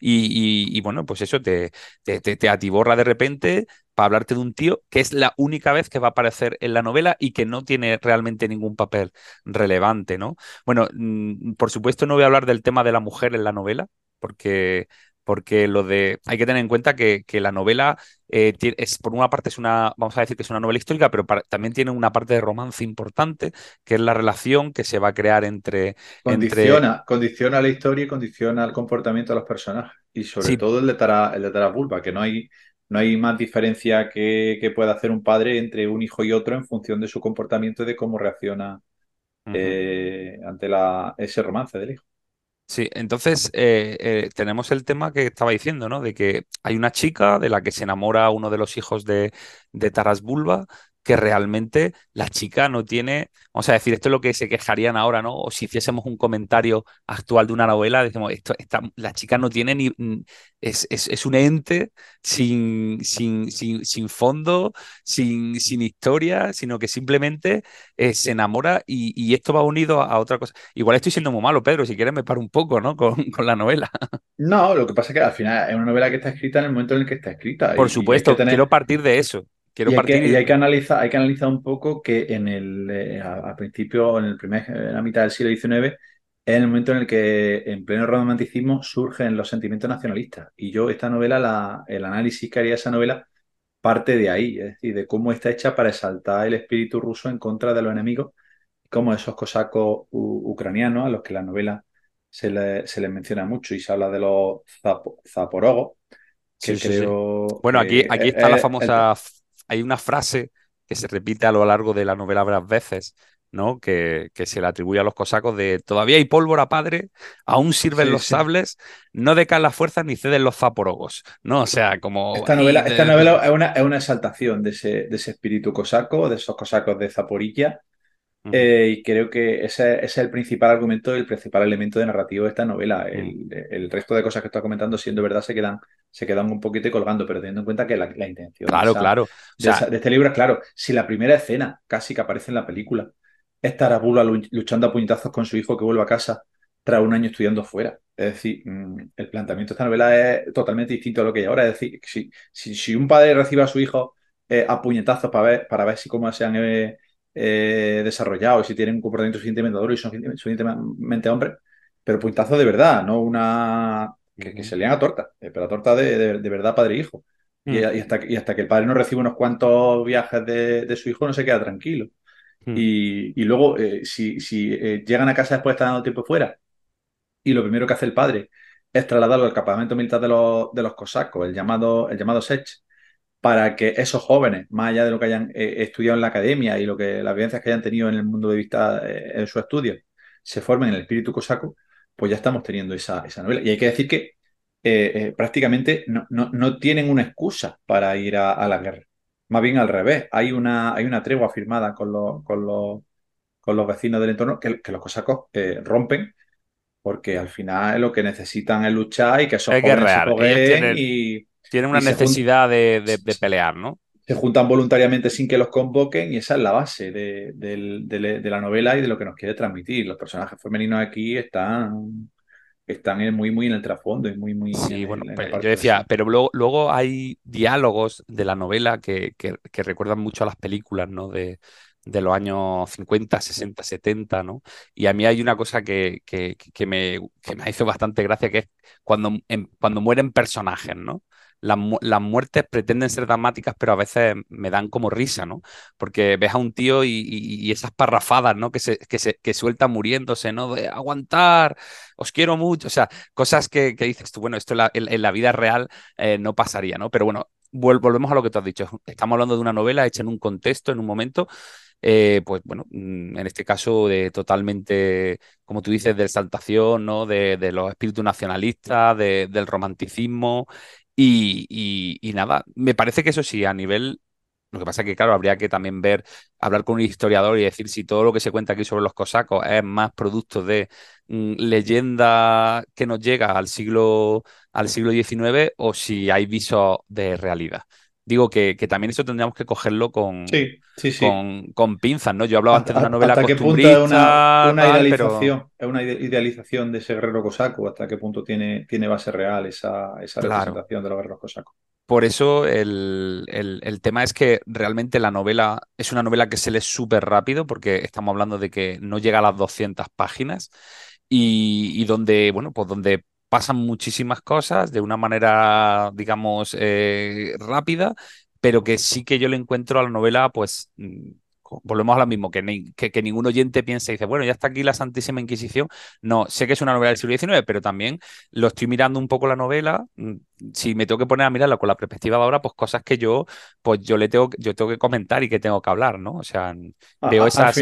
Y, bueno, pues eso te, te, te- te atiborra de repente para hablarte de un tío que es la única vez que va a aparecer en la novela y que no tiene realmente ningún papel relevante, ¿no? Bueno, mm, por supuesto no voy a hablar del tema de la mujer en la novela, porque, porque lo de. Hay que tener en cuenta que, que la novela eh, es, por una parte, es una, vamos a decir que es una novela histórica, pero para- también tiene una parte de romance importante, que es la relación que se va a crear entre. entre Condiciona, condiciona la historia y condiciona el comportamiento de los personajes. Y sobre Sí. todo el de Tara, el de Tarabulba, que no hay, no hay más diferencia que, pueda hacer un padre entre un hijo y otro en función de su comportamiento y de cómo reacciona eh, ante la, ese romance del hijo. Sí, entonces eh, eh, tenemos el tema que estaba diciendo, ¿no? De que hay una chica de la que se enamora uno de los hijos de, de Taras Bulba, que realmente la chica no tiene, vamos a decir, esto es lo que se quejarían ahora, ¿no? O si hiciésemos un comentario actual de una novela, decimos, esto, la chica no tiene ni, es, es, un ente sin, sin, sin, sin fondo, sin, sin, historia, sino que simplemente eh, se enamora y, esto va unido a, otra cosa. Igual estoy siendo muy malo, Pedro, si quieres me paro un poco, ¿no? *laughs* Con, con, la novela. No, lo que pasa es que al final es una novela que está escrita en el momento en el que está escrita. Por supuesto, quiero partir de eso y, hay que, hay que, analizar, hay que analizar un poco que en el, eh, a, principio, en el primer, la mitad del siglo XIX, es el momento en el que en pleno romanticismo surgen los sentimientos nacionalistas. Y yo, esta novela, la, el análisis que haría esa novela parte de ahí, es decir, de cómo está hecha para exaltar el espíritu ruso en contra de los enemigos, como esos cosacos ucranianos a los que la novela se, les menciona mucho y se habla de los zaporogos, que. Bueno, aquí, aquí está la famosa hay una frase que se repite a lo largo de la novela varias veces, ¿no? Que, que, se le atribuye a los cosacos de todavía hay pólvora, padre, aún sirven los sables, no decaen las fuerzas ni ceden los zaporogos, ¿no? O sea, como... Esta novela, esta novela es, una, es, una, exaltación de ese, de ese espíritu cosaco, de esos cosacos de Zaporilla, eh, y creo que ese, es el principal argumento, el principal elemento de narrativo de esta novela. El, resto de cosas que estoy comentando, siendo verdad, se quedan, se quedan un poquito colgando, pero teniendo en cuenta que la, intención claro, claro. de, este libro es claro. Si la primera escena, casi que aparece en la película, es Tarabula luchando a puñetazos con su hijo que vuelve a casa tras un año estudiando fuera. Es decir, mm, el planteamiento de esta novela es totalmente distinto a lo que hay ahora. Es decir, si, si, un padre recibe a su hijo eh, a puñetazos para ver, para ver si cómo se han eh, eh, desarrollados y si tienen un comportamiento suficientemente maduro y son suficientemente hombres, pero puñetazo de verdad, no una que, se lean a torta, eh, pero a torta de, verdad padre e hijo. Y, mm. hasta, y, hasta, que el padre no recibe unos cuantos viajes de, su hijo, no se queda tranquilo. Mm. Y, luego, eh, si, si llegan a casa después de estar dando tiempo fuera, y lo primero que hace el padre es trasladarlo al campamento militar de los, de los cosacos, el llamado, el llamado Sech, para que esos jóvenes, más allá de lo que hayan eh, estudiado en la academia y lo que las vivencias que hayan tenido en el mundo de vista eh, en su estudio, se formen en el espíritu cosaco, pues ya estamos teniendo esa, esa novela. Y hay que decir que eh, prácticamente no, no, tienen una excusa para ir a, la guerra. Más bien al revés, hay una, hay una tregua firmada con los, con los, con los vecinos del entorno que, que los cosacos rompen porque al final lo que necesitan es luchar y que esos jóvenes se y tienen una necesidad de, pelear, ¿no? Se juntan voluntariamente sin que los convoquen y esa es la base de, la novela y de lo que nos quiere transmitir. Los personajes femeninos aquí están, están muy, muy en el trasfondo y muy, muy. Sí, bueno, yo decía, pero luego, luego hay diálogos de la novela que, recuerdan mucho a las películas, ¿no? De, los años 50, 60, 70, ¿no? Y a mí hay una cosa que, que, me, me hizo bastante gracia, que es cuando, cuando mueren personajes, ¿no? Las, muertes pretenden ser dramáticas, pero a veces me dan como risa, ¿no? Porque ves a un tío y, esas parrafadas, ¿no? Que se, que se que suelta muriéndose, ¿no? De aguantar, os quiero mucho, o sea, cosas que, dices tú, bueno, esto en la, vida real eh, no pasaría, ¿no? Pero bueno, volvemos a lo que tú has dicho. Estamos hablando de una novela hecha en un contexto, en un momento, eh, pues bueno, mm, en este caso de totalmente, como tú dices, de exaltación, ¿no? De, los espíritus nacionalistas, del romanticismo y, nada, me parece que eso sí, a nivel lo que pasa es que, claro, habría que también ver, hablar con un historiador y decir si todo lo que se cuenta aquí sobre los cosacos es más producto de mm, leyenda que nos llega al siglo, al siglo XIX o si hay visos de realidad digo que, que, también eso tendríamos que cogerlo con, con, con, pinzas, ¿no? Yo hablaba antes de una novela ¿Hasta qué punto es una, idealización, es una idealización de ese guerrero cosaco? ¿Hasta qué punto tiene, tiene base real esa, esa representación de los guerreros cosacos? Por eso el, el, tema es que realmente la novela es una novela que se lee súper rápido porque estamos hablando de que no llega a las 200 páginas y, y donde, bueno, pues donde pasan muchísimas cosas de una manera, digamos, eh, rápida, pero que sí que yo le encuentro a la novela, pues, mm, volvemos a lo mismo, que, que, ningún oyente piense y dice, bueno, ya está aquí la Santísima Inquisición. No, sé que es una novela del siglo XIX, pero también lo estoy mirando un poco la novela. Mm, si me tengo que poner a mirarla con la perspectiva de ahora, pues cosas que yo, pues yo le tengo, yo tengo que comentar y que tengo que hablar, ¿no? O sea, veo esas.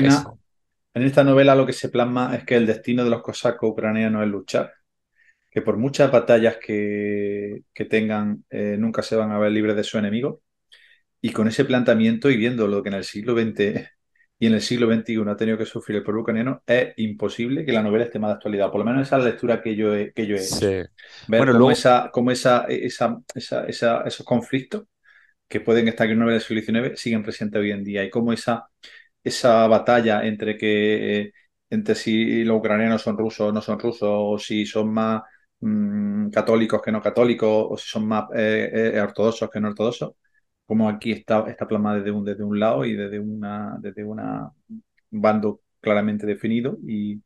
En esta novela lo que se plasma es que el destino de los cosacos ucranianos es luchar que por muchas batallas que, tengan, eh, nunca se van a ver libres de su enemigo. Y con ese planteamiento y viendo lo que en el siglo XX *laughs* y en el siglo XXI ha tenido que sufrir el pueblo ucraniano, es imposible que la novela esté más de actualidad. Por lo menos esa es la lectura que yo he, que yo he hecho. Ver cómo, esa, cómo esa, esa, esa, esos conflictos que pueden estar en una novela del siglo XIX siguen presentes hoy en día y cómo esa, esa batalla entre que entre si los ucranianos son rusos o no son rusos, o si son más Mm, católicos que no católicos, o si son más eh, eh, ortodoxos que no ortodoxos, como aquí está, está plasmada desde un, desde un lado y desde una, desde una bando claramente definido y,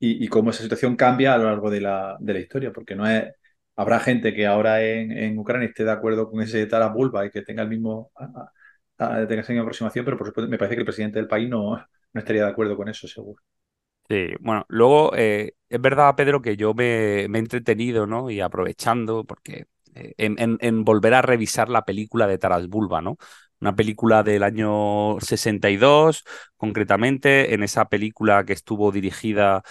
y, cómo esa situación cambia a lo largo de la, de la historia, porque no es habrá gente que ahora en, en, Ucrania esté de acuerdo con ese Tarabulba y que tenga el mismo tenga esa misma aproximación, pero por supuesto me parece que el presidente del país no, no estaría de acuerdo con eso, seguro. Sí, bueno, luego eh, es verdad, Pedro, que yo me, he entretenido, ¿no? Y aprovechando, porque eh, en, volver a revisar la película de Taras Bulba, ¿no? Una película del año 62, concretamente, en esa película que estuvo dirigida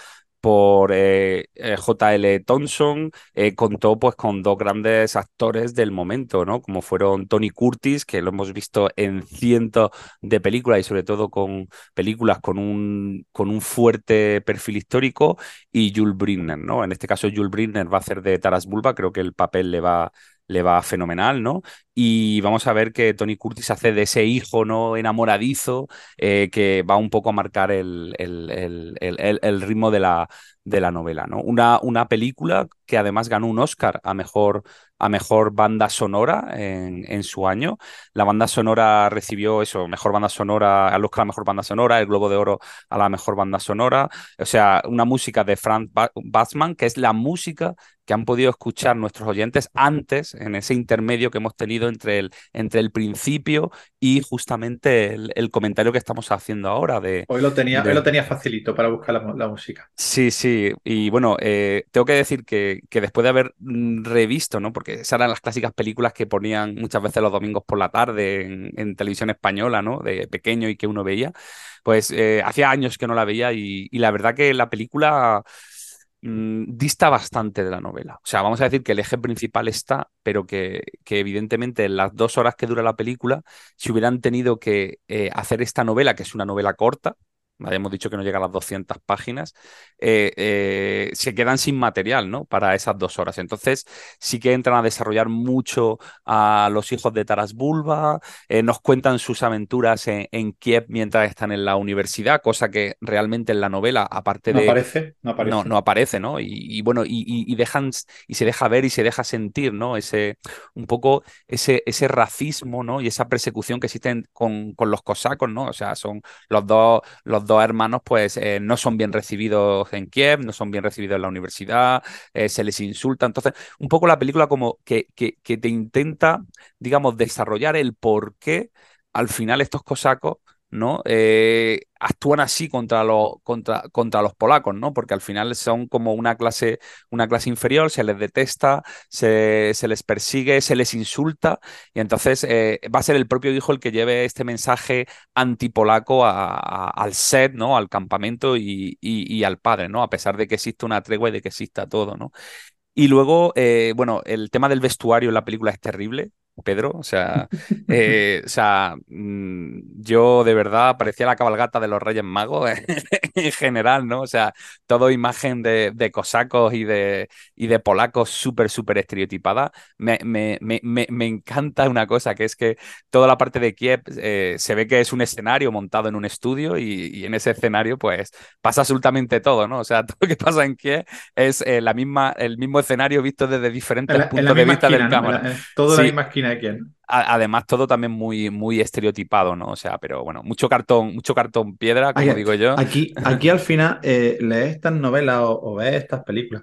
por eh, eh, J.L. Thompson, eh, contó pues con dos grandes actores del momento, ¿no? Como fueron Tony Curtis, que lo hemos visto en cientos de películas y sobre todo con películas con un, con un fuerte perfil histórico, y Jules Brynner, ¿no? En este caso Jules Brynner va a hacer de Taras Bulba, creo que el papel le va le va fenomenal, ¿no? Y vamos a ver que Tony Curtis hace de ese hijo no enamoradizo eh, que va un poco a marcar el, el, el, ritmo de la, de la novela, ¿no? Una, una película que además ganó un Oscar a mejor, a mejor banda sonora en, en, su año. La banda sonora recibió eso, mejor banda sonora, al Oscar a mejor banda sonora, el Globo de Oro a la mejor banda sonora. O sea, una música de Franz Bassman, que es la música que han podido escuchar nuestros oyentes antes, en ese intermedio que hemos tenido entre el, entre el principio y justamente el, comentario que estamos haciendo ahora. De, hoy lo tenía, lo tenía facilito para buscar la, música. Sí, sí. Y bueno, eh, tengo que decir que, que, después de haber mm, revisto, ¿no? Porque esas eran las clásicas películas que ponían muchas veces los domingos por la tarde en, televisión española, ¿no? De pequeño y que uno veía. Pues eh, hacía años que no la veía y, la verdad que la película Mm, dista bastante de la novela. O sea, vamos a decir que el eje principal está, pero que, que evidentemente en las dos horas que dura la película, si hubieran tenido que eh, hacer esta novela, que es una novela corta, habíamos dicho que no llega a las 200 páginas, eh, eh, se quedan sin material ¿no? para esas dos horas. Entonces sí que entran a desarrollar mucho a los hijos de Taras Bulba, eh, nos cuentan sus aventuras en, Kiev mientras están en la universidad, cosa que realmente en la novela, aparte de... No aparece, no aparece. No, no aparece, ¿no? Y, bueno, y, dejan, y se deja ver y se deja sentir, ¿no? Ese, un poco ese, ese racismo, ¿no? Y esa persecución que existen con, con los cosacos, ¿no? O sea, son los dos, los dos hermanos pues eh, no son bien recibidos en Kiev, no son bien recibidos en la universidad, eh, se les insulta. Entonces, un poco la película como que, que, que te intenta, digamos, desarrollar el por qué al final estos cosacos ¿no? Eh, actúan así contra, los, contra, contra los polacos, ¿no? Porque al final son como una clase, una clase inferior, se les detesta, se, se les persigue, se les insulta, y entonces eh, va a ser el propio hijo el que lleve este mensaje antipolaco a, al set, ¿no? Al campamento y, y, al padre, ¿no? A pesar de que existe una tregua y de que exista todo, ¿no? Y luego, eh, bueno, el tema del vestuario en la película es terrible. Pedro. O sea, *laughs* eh, o sea mm, yo de verdad parecía la cabalgata de los Reyes Magos *laughs* en general, ¿no? O sea, todo imagen de, de cosacos y de, y de polacos súper, súper estereotipada. Me, me, me, me, encanta una cosa, que es que toda la parte de Kiev eh, se ve que es un escenario montado en un estudio y, en ese escenario pues pasa absolutamente todo, ¿no? O sea, *laughs* todo lo que pasa en Kiev es eh, la misma, el mismo escenario visto desde diferentes puntos de vista del cámara. todo la misma esquina Además, todo también muy, muy estereotipado, ¿no? O sea, pero bueno, mucho cartón, mucho cartón piedra, como digo yo. Aquí, aquí al final, eh, leer estas novelas o, ver estas películas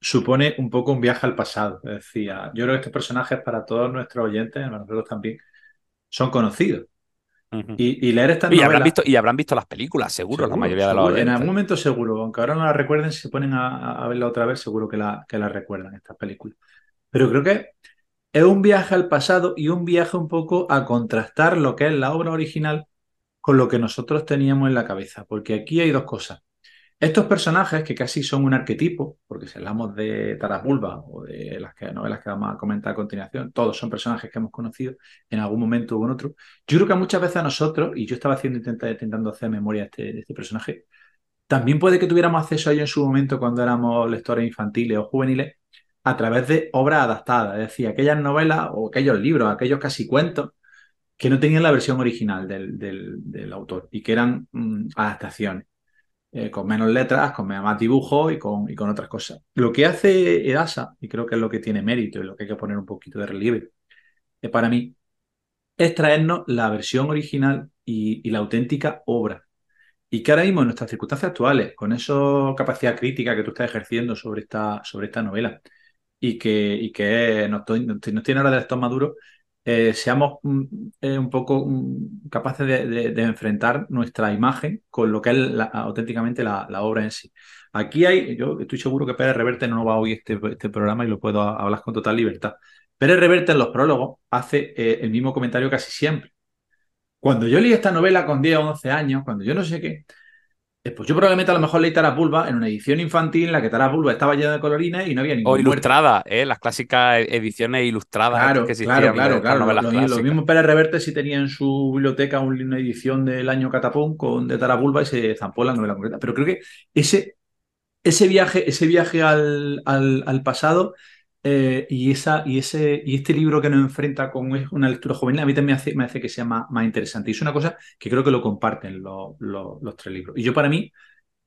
supone un poco un viaje al pasado. Es decir, yo creo que estos personajes, para todos nuestros oyentes, nosotros también, son conocidos. y, leer estas y novelas... Habrán visto, y habrán visto las películas, seguro, la mayoría de los En algún momento seguro, aunque ahora no la recuerden, si se ponen a, verla otra vez, seguro que la, que la recuerdan, estas películas. Pero creo que es un viaje al pasado y un viaje un poco a contrastar lo que es la obra original con lo que nosotros teníamos en la cabeza, porque aquí hay dos cosas. Estos personajes, que casi son un arquetipo, porque si hablamos de Tarapulva o de las novelas que vamos a comentar a continuación, todos son personajes que hemos conocido en algún momento u otro. Yo creo que muchas veces a nosotros, y yo estaba haciendo intentando hacer memoria de este, de este personaje, también puede que tuviéramos acceso a ello en su momento cuando éramos lectores infantiles o juveniles, a través de obras adaptadas, es decir, aquellas novelas o aquellos libros, aquellos casi cuentos que no tenían la versión original del, autor y que eran mm, adaptaciones. Eh, con menos letras, con más dibujo y con, y con otras cosas. Lo que hace Edasa, y creo que es lo que tiene mérito y lo que hay que poner un poquito de relieve, eh, para mí, es traernos la versión original y, la auténtica obra. Y que ahora mismo en nuestras circunstancias actuales, con esa capacidad crítica que tú estás ejerciendo sobre esta, sobre esta novela, y que, y que nos, nos tiene ahora de estos maduros, eh, seamos mm, eh, un poco mm, capaces de, enfrentar nuestra imagen con lo que es auténticamente la, obra en sí. Aquí hay, yo estoy seguro que Pérez Reverte no va a oír este, este, programa y lo puedo hablar con total libertad. Pérez Reverte en los prólogos hace eh, el mismo comentario casi siempre. Cuando yo leí esta novela con 10 o 11 años, cuando yo no sé qué, pues yo probablemente a lo mejor leí Tarapulva en una edición infantil en la que Tarapulva estaba llena de colorines y no había ningún O ilustrada, ¿eh? las clásicas ediciones ilustradas que existían. Claro, claro, claro. Lo, mismo Pérez Reverte si tenía en su biblioteca una edición del año Catapón con de Tarapulva y se zampó la novela concreta. Pero creo que ese, ese viaje, ese viaje al, al, al pasado eh, y, esa, y, ese, y este libro que nos enfrenta con una lectura juvenil, a mí también me hace, me hace que sea más, más, interesante. Y es una cosa que creo que lo comparten los, los, tres libros. Y yo para mí,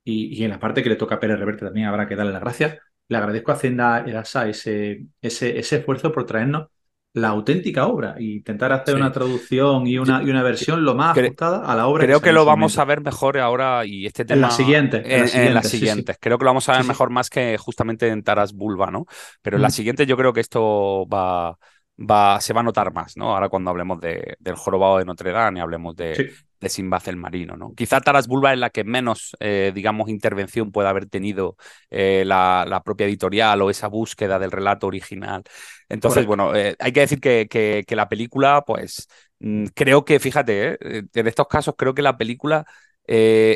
y, en la parte que le toca a Pérez Reverte también habrá que darle las gracias, le agradezco a Hacienda Erasa ese, ese, ese esfuerzo por traernos la auténtica obra e intentar hacer una traducción y una, y una versión lo más ajustada a la obra. Creo que, lo vamos a ver mejor ahora y este tema. En las siguientes. En, las siguientes. Creo que lo vamos a ver mejor más que justamente en Taras Bulba, ¿no? Pero en la mm. siguiente yo creo que esto va, va, se va a notar más, ¿no? Ahora cuando hablemos de, del jorobado de Notre Dame y hablemos de, de Simbad el Marino, ¿no? Quizá Taras Bulba es la que menos, eh, digamos, intervención puede haber tenido eh, la, propia editorial o esa búsqueda del relato original. Entonces, bueno, eh, hay que decir que, que, la película, pues, mm, creo que, fíjate, en estos casos creo que la película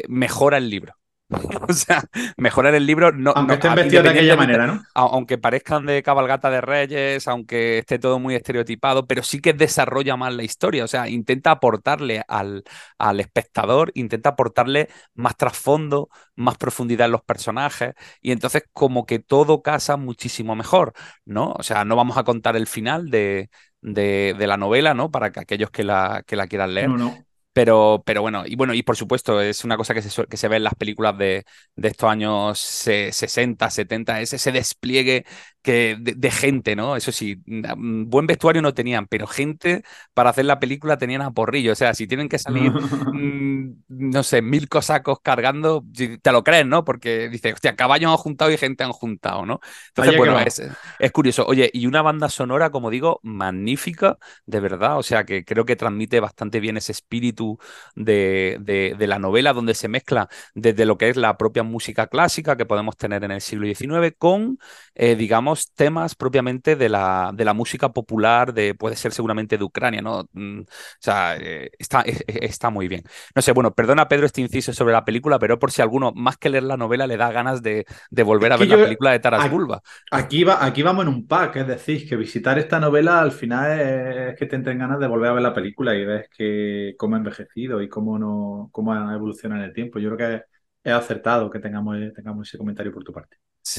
mejora el libro. *laughs* o sea, mejorar el libro. No, aunque estén vestidos de aquella manera, ¿no? Aunque parezcan de cabalgata de reyes, aunque esté todo muy estereotipado, pero sí que desarrolla más la historia. O sea, intenta aportarle al, al espectador, intenta aportarle más trasfondo, más profundidad en los personajes. Y entonces, como que todo casa muchísimo mejor, ¿no? O sea, no vamos a contar el final de, de, la novela, ¿no? Para que aquellos que la, que la quieran leer. No, no. Pero, pero bueno, y bueno, y por supuesto, es una cosa que se, que se ve en las películas de, de estos años 60, 70, es ese despliegue que, de, gente, ¿no? Eso sí, mm, buen vestuario no tenían, pero gente para hacer la película tenían a porrillo. O sea, si tienen que salir, *laughs* mm, no sé, mil cosacos cargando, te lo crees, ¿no? Porque dice, hostia, caballos han juntado y gente han juntado, ¿no? Entonces, bueno, es, es, curioso. Oye, y una banda sonora, como digo, magnífica, de verdad. O sea, que creo que transmite bastante bien ese espíritu de, de, la novela, donde se mezcla desde lo que es la propia música clásica que podemos tener en el siglo XIX con, eh, digamos, temas propiamente de la, de la música popular, de, puede ser seguramente de Ucrania, ¿no? Mm, o sea, eh, está, está muy bien. No sé, bueno, perdona Pedro este inciso sobre la película, pero por si alguno, más que leer la novela, le da ganas de, volver a ver la película de Taras Bulba. Aquí, va, aquí vamos en un pack, es decir, que visitar esta novela al final es que te entren ganas de volver a ver la película y ves que cómo ha envejecido y cómo, no, cómo ha evolucionado en el tiempo. Yo creo que es acertado que tengamos, tengamos ese comentario por tu parte.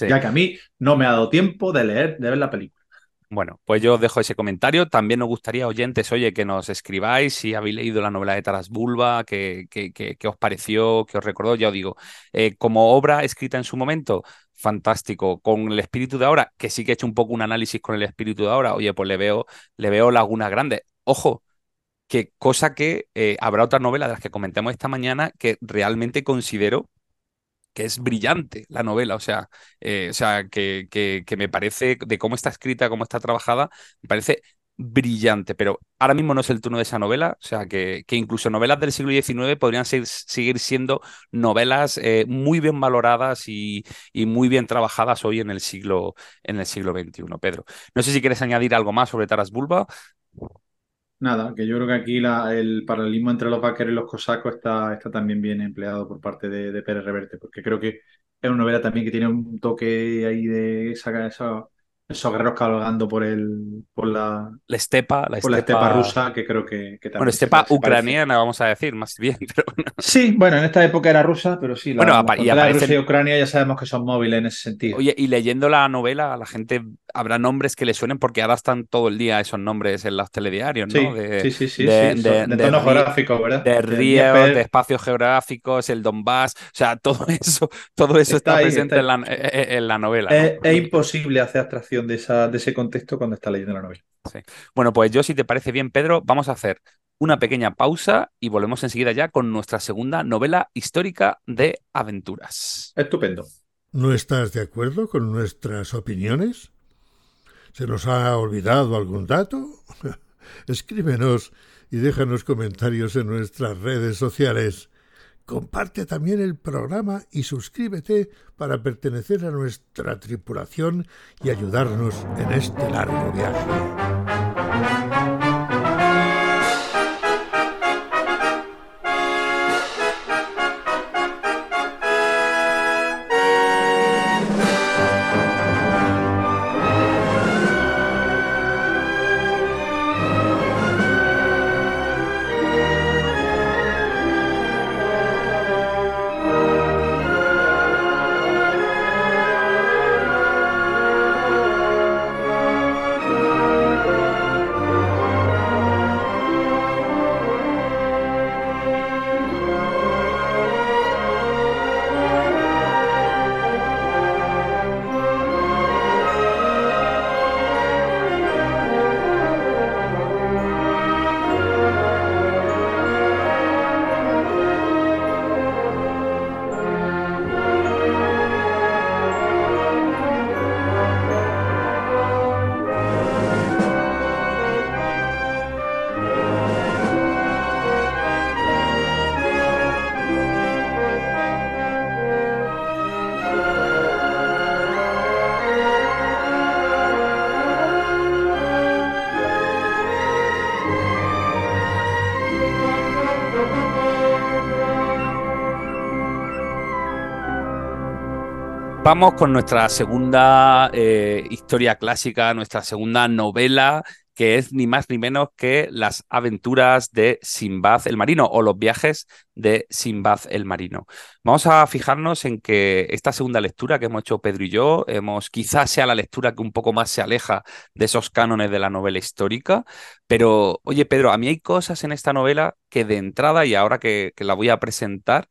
Ya que a mí no me ha dado tiempo de leer, de ver la película. Bueno, pues yo os dejo ese comentario. También nos gustaría, oyentes, oye, que nos escribáis si habéis leído la novela de Taras Bulba, qué, os pareció, qué os recordó. Ya os digo, eh, como obra escrita en su momento, fantástico. Con el espíritu de ahora, que sí que he hecho un poco un análisis con el espíritu de ahora, oye, pues le veo, le veo lagunas grandes. Ojo, que cosa que eh, habrá otra novela de las que comentemos esta mañana que realmente considero que es brillante la novela, o sea, eh, o sea que, que, me parece, de cómo está escrita, cómo está trabajada, me parece brillante, pero ahora mismo no es el turno de esa novela, o sea que, que incluso novelas del siglo XIX podrían seguir siendo novelas eh, muy bien valoradas y, y, muy bien trabajadas hoy en el siglo en el siglo XXI. Pedro, no sé si quieres añadir algo más sobre Taras Bulba. Nada, que yo creo que aquí la, el paralelismo entre los vaqueros y los cosacos está, está también bien empleado por parte de, de Pérez Reverte, porque creo que es una novela también que tiene un toque ahí de esa, esa esos guerreros cabalgando por el por la, la estepa, la, por estepa... la estepa rusa, que creo que, que también. Bueno, estepa ucraniana, vamos a decir, más bien. *laughs* Pero Sí, bueno, en esta época era rusa, pero sí, la, bueno, y aparecen... Rusia y Ucrania ya sabemos que son móviles en ese sentido. Oye, y leyendo la novela, la gente habrá nombres que le suenen porque ahora están todo el día esos nombres en los telediarios, ¿no? Sí, sí, sí. De, sí, de, de, de tono geográfico, ¿verdad? De ríos, de espacios geográficos, el Donbass, o sea, todo *laughs* eso, todo eso está, está presente está... En, la, en, la, novela. Es, imposible hacer abstracción de, esa, de ese contexto cuando está leyendo la novela. Sí. Bueno, pues yo, si te parece bien, Pedro, vamos a hacer una pequeña pausa y volvemos enseguida ya con nuestra segunda novela histórica de aventuras. Estupendo. ¿No estás de acuerdo con nuestras opiniones? ¿Se nos ha olvidado algún dato? *laughs* Escríbenos y déjanos comentarios en nuestras redes sociales. Comparte también el programa y suscríbete para pertenecer a nuestra tripulación y ayudarnos en este largo viaje. Vamos con nuestra segunda eh, historia clásica, nuestra segunda novela, que es ni más ni menos que las aventuras de Simbad el Marino o los viajes de Simbad el Marino. Vamos a fijarnos en que esta segunda lectura que hemos hecho Pedro y yo, hemos, quizás sea la lectura que un poco más se aleja de esos cánones de la novela histórica, pero oye Pedro, a mí hay cosas en esta novela que de entrada y ahora que, que la voy a presentar,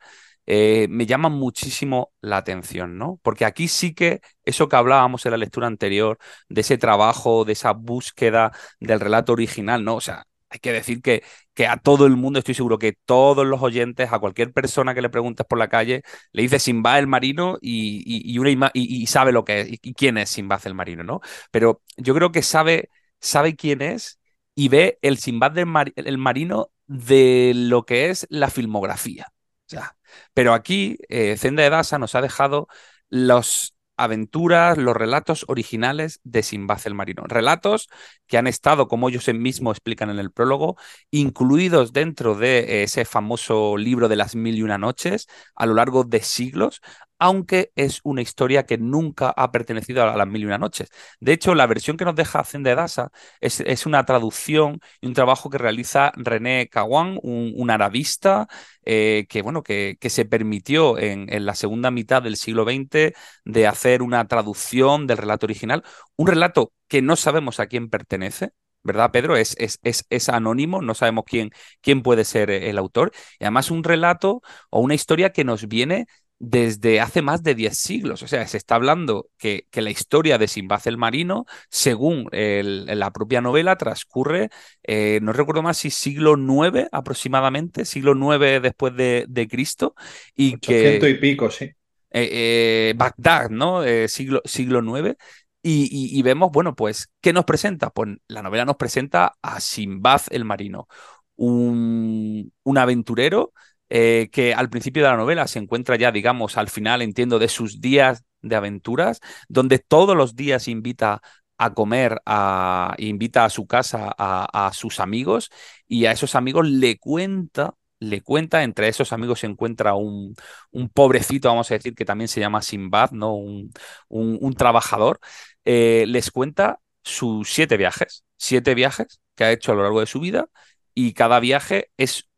eh, me llama muchísimo la atención, ¿no? Porque aquí sí que eso que hablábamos en la lectura anterior, de ese trabajo, de esa búsqueda del relato original, ¿no? O sea, hay que decir que, que a todo el mundo, estoy seguro que todos los oyentes, a cualquier persona que le preguntes por la calle, le dice Simba el marino y, y, una y, sabe lo que es y, quién es Simba el marino, ¿no? Pero yo creo que sabe, sabe quién es y ve el Simba del el marino de lo que es la filmografía. O sea, pero aquí, eh, Zenda de Dasa nos ha dejado las aventuras, los relatos originales de Simbad el Marino. Relatos que han estado, como ellos mismos explican en el prólogo, incluidos dentro de ese famoso libro de las mil y una noches a lo largo de siglos, aunque es una historia que nunca ha pertenecido a las mil y una noches. De hecho, la versión que nos deja Zenda de Dasa es, es, una traducción y un trabajo que realiza René Caguán, un, arabista eh, que, bueno, que, se permitió en, la segunda mitad del siglo XX de hacer una traducción del relato original, un relato que no sabemos a quién pertenece, ¿verdad, Pedro? Es, es, es, es, anónimo, no sabemos quién, quién puede ser el autor. Y además un relato o una historia que nos viene desde hace más de 10 siglos. O sea, se está hablando que, que la historia de Simbad el Marino, según el, la propia novela, transcurre, eh, no recuerdo más si siglo IX aproximadamente, siglo IX después de, de Cristo. Y que, y pico, sí. Eh, eh, Bagdad, ¿no? siglo, siglo IX. Y, vemos, bueno, pues, ¿qué nos presenta? Pues la novela nos presenta a Simbad el marino, un, un aventurero eh, que al principio de la novela se encuentra ya, digamos, al final, entiendo, de sus días de aventuras, donde todos los días invita a comer, a, invita a su casa a, sus amigos y a esos amigos le cuenta le cuenta, entre esos amigos se encuentra un, un, pobrecito, vamos a decir, que también se llama Simbad, ¿no? Un, un, trabajador, eh, les cuenta sus siete viajes, siete viajes que ha hecho a lo largo de su vida y cada viaje es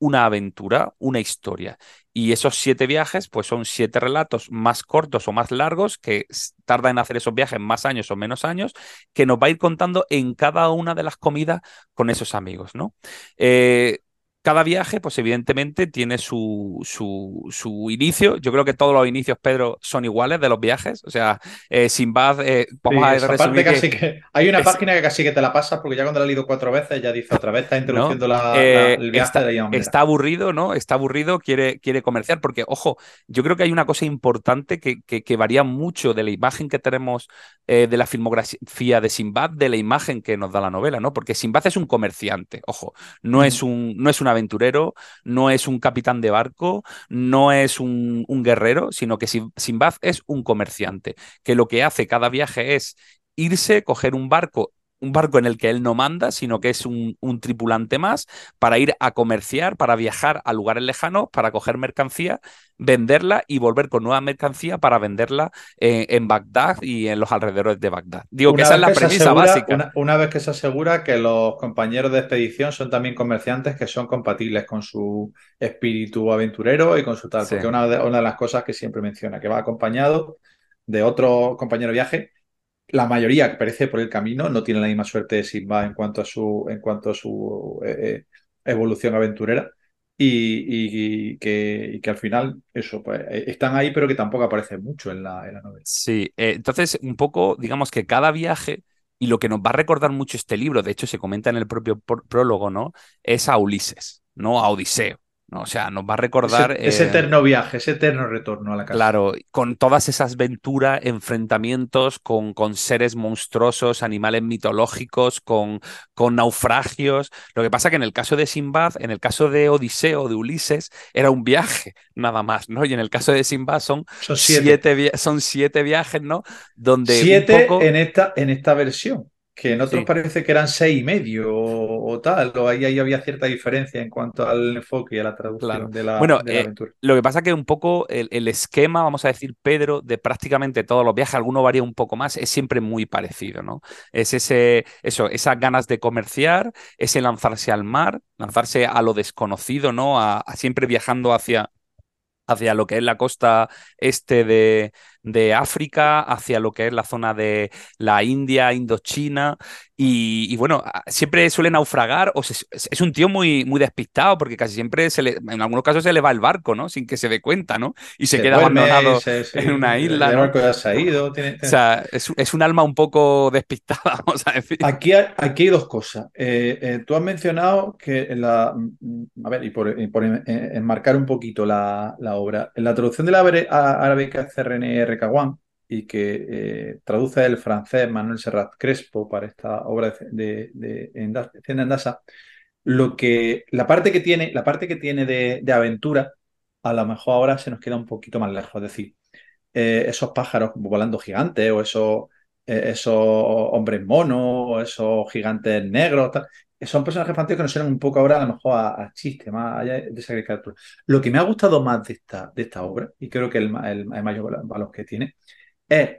una aventura, una historia. Y esos siete viajes, pues son siete relatos más cortos o más largos, que tardan en hacer esos viajes más años o menos años, que nos va a ir contando en cada una de las comidas con esos amigos, ¿no? Eh, cada viaje, pues evidentemente tiene su, su, su, inicio. Yo creo que todos los inicios, Pedro, son iguales de los viajes. O sea, eh, Sinbad, eh, vamos a resumir que... Hay una página que casi que te la pasas porque ya cuando la he leído cuatro veces ya dice otra vez, está introduciendo la, eh, el viaje está, de la Está aburrido, ¿no? Está aburrido, quiere, quiere comerciar. Porque, ojo, yo creo que hay una cosa importante que, que, varía mucho de la imagen que tenemos eh, de la filmografía de Sinbad, de la imagen que nos da la novela, ¿no? Porque Sinbad es un comerciante, ojo, no, es, un, no es una aventurero, no es un capitán de barco, no es un, guerrero, sino que Sinbad es un comerciante, que lo que hace cada viaje es irse, coger un barco un barco en el que él no manda, sino que es un, tripulante más para ir a comerciar, para viajar a lugares lejanos, para coger mercancía, venderla y volver con nueva mercancía para venderla en, Bagdad y en los alrededores de Bagdad. Digo que esa es la premisa básica. Una, vez que se asegura que los compañeros de expedición son también comerciantes que son compatibles con su espíritu aventurero y con su tal, porque una de, una de las cosas que siempre menciona, que va acompañado de otro compañero de viaje la mayoría que perece por el camino no tiene la misma suerte de Simba en cuanto a su, en cuanto a su eh, eh, evolución aventurera. Y, que, al final, eso, pues eh, están ahí, pero que tampoco aparecen mucho en la, novela. Sí, entonces, un poco, digamos que cada viaje, y lo que nos va a recordar mucho este libro, de hecho se comenta en el propio prólogo, ¿no? Es a Ulises, ¿no? A Odiseo. O sea, nos va a recordar. Ese, eterno viaje, ese eterno retorno a la casa. Claro, con todas esas aventuras, enfrentamientos con, con seres monstruosos, animales mitológicos, con, con naufragios. Lo que pasa que en el caso de Simbad, en el caso de Odiseo, de Ulises, era un viaje nada más, ¿no? Y en el caso de Simbad son, siete. son siete viajes, ¿no? Donde siete en, esta, en esta versión que en otros parece que eran seis y medio o, tal, o ahí, ahí, había cierta diferencia en cuanto al enfoque y a la traducción de la, bueno, eh, aventura. lo que pasa que un poco el, esquema, vamos a decir, Pedro, de prácticamente todos los viajes, alguno varía un poco más, es siempre muy parecido, ¿no? Es ese, eso, esas ganas de comerciar, ese lanzarse al mar, lanzarse a lo desconocido, ¿no? a siempre viajando hacia hacia lo que es la costa este de, de África, hacia lo que es la zona de la India, Indochina, y, bueno, siempre suele naufragar, o es un tío muy, muy despistado, porque casi siempre se le, en algunos casos se le va el barco, ¿no? Sin que se dé cuenta, ¿no? Y se, queda abandonado en una isla. El barco ya se ha ido. O sea, es, un alma un poco despistada, *laughs* vamos a decir. Aquí hay, aquí hay dos cosas. Eh, eh, tú has mencionado que la. Mm, a ver, y por, enmarcar un poquito la, obra, en la traducción de la árabe que hace René Recaguán, y que eh, traduce el francés Manuel Serrat Crespo para esta obra de, de, Endasa, lo que, la parte que tiene, la parte que tiene de, aventura, a lo mejor ahora se nos queda un poquito más lejos. Es decir, eh, esos pájaros volando gigantes o esos, eh, esos hombres monos o esos gigantes negros, son personajes fantásticos que nos suenan un poco ahora a lo mejor a, chiste, más allá de esa caricatura. Lo que me ha gustado más de esta, de esta obra, y creo que el, el mayor valor que tiene, es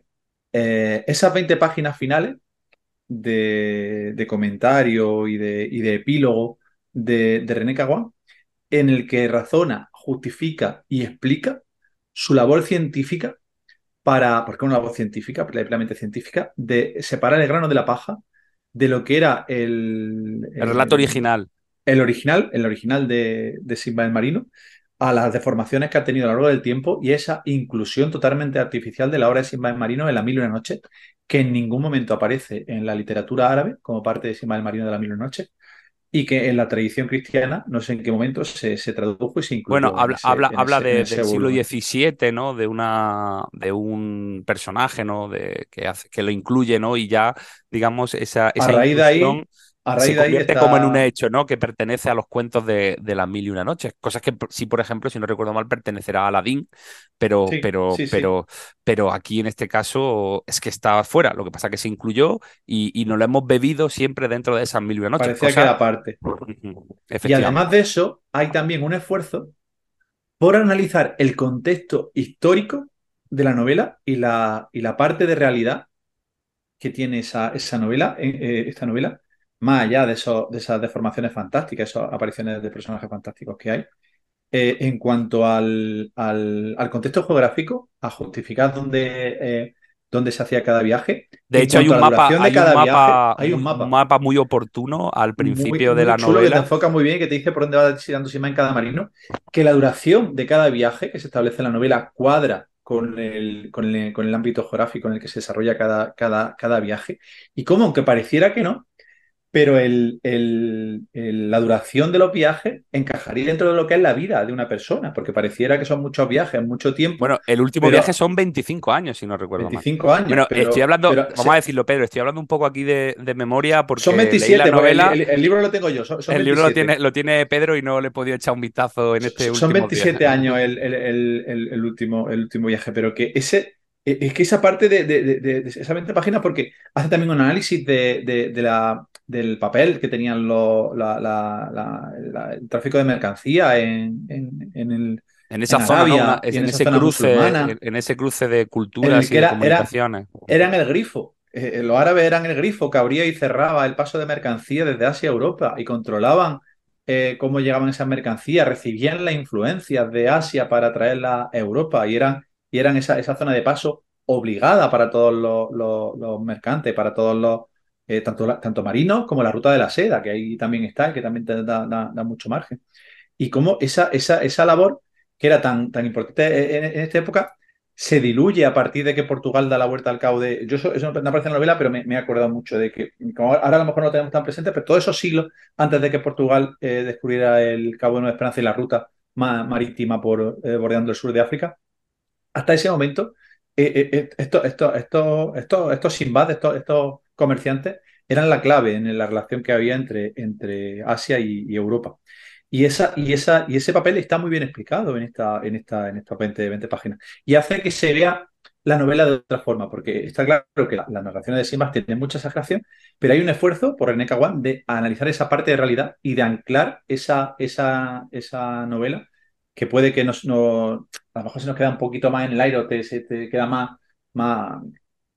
eh, esas 20 páginas finales de, de comentario y de, y de epílogo de, René Caguán, en el que razona, justifica y explica su labor científica para, porque es una labor científica, plenamente científica, de separar el grano de la paja de lo que era el... El, relato original. El original, el original de, de Simba el Marino, a las deformaciones que ha tenido a lo largo del tiempo y esa inclusión totalmente artificial de la obra de Simba el Marino en La Mil y una Noche, que en ningún momento aparece en la literatura árabe como parte de Simba el Marino de La Mil y una Noche. Y que en la tradición cristiana, no sé en qué momento, se, tradujo y se incluyó. Bueno, habla, habla, habla del siglo XVII, ¿no? De, una, de un personaje, ¿no? De, que, hace, que lo incluye, ¿no? Y ya, digamos, esa, esa a raíz de ahí, a raíz se convierte como en un hecho, ¿no? Que pertenece a los cuentos de, de, las mil y una noches. Cosas que sí, por ejemplo, si no recuerdo mal, pertenecerá a Aladdin, pero, pero, pero, pero aquí en este caso es que estaba fuera. Lo que pasa es que se incluyó y, y nos lo hemos bebido siempre dentro de esas mil y una noches. Parecía que era parte. y además de eso, hay también un esfuerzo por analizar el contexto histórico de la novela y la, y la parte de realidad que tiene esa, esa novela, eh, eh, esta novela más allá de, eso, de esas deformaciones fantásticas, esas apariciones de personajes fantásticos que hay, eh, en cuanto al, al, contexto geográfico, a justificar dónde, eh, dónde se hacía cada viaje. De hecho, hay un, mapa, hay, un mapa, muy oportuno al principio de la chulo novela. Que te enfoca muy bien y que te dice por dónde va si en cada marino. Que la duración de cada viaje que se establece en la novela cuadra con el, con el, con el ámbito geográfico en el que se desarrolla cada, cada, cada viaje. Y como, aunque pareciera que no, pero el, la duración de los viajes encajaría dentro de lo que es la vida de una persona, porque pareciera que son muchos viajes, mucho tiempo. Bueno, el último viaje son 25 años, si no recuerdo 25 años. Bueno, estoy hablando, vamos a decirlo, Pedro, estoy hablando un poco aquí de, memoria porque son 27, la novela. El, libro lo tengo yo. el libro lo tiene, lo tiene Pedro y no le he podido echar un vistazo en este son último. Son 27 años el, último, el último viaje, pero que ese es que esa parte de, esa 20 páginas, porque hace también un análisis de, la, del papel que tenían el tráfico de mercancía en, el. En esa zona, en, ese cruce, en, ese cruce de culturas y de comunicaciones. eran el grifo. Eh, eh, los árabes eran el grifo que abría y cerraba el paso de mercancía desde Asia a Europa y controlaban eh, cómo llegaban esas mercancías, recibían las influencias de Asia para traerlas a Europa y eran y eran esa, esa zona de paso obligada para todos los, mercantes, para todos los, eh, tanto, tanto marinos como la ruta de la seda, que ahí también está, que también te da, mucho margen. Y cómo esa, esa, esa labor, que era tan, tan importante en, esta época, se diluye a partir de que Portugal da la vuelta al cabo de. Yo eso, no aparece en la novela, pero me, he acordado mucho de que, ahora a lo mejor no lo tenemos tan presente, pero todos esos siglos antes de que Portugal eh, descubriera el Cabo de Nueva Esperanza y la ruta marítima por eh, bordeando el sur de África, hasta ese momento, eh, eh, eh, estos, estos, estos, estos, estos, comerciantes, eran la clave en la relación que había entre, entre Asia y, Europa. Y, esa, y, esa, y ese papel está muy bien explicado en esta, en esta, en estas 20, 20 páginas. Y hace que se vea la novela de otra forma, porque está claro que las narraciones de Simbad tienen mucha exageración, pero hay un esfuerzo por René Caguán de analizar esa parte de realidad y de anclar esa, esa, esa novela que puede que nos, no, a lo mejor se nos queda un poquito más en el aire o te, se te queda más, más,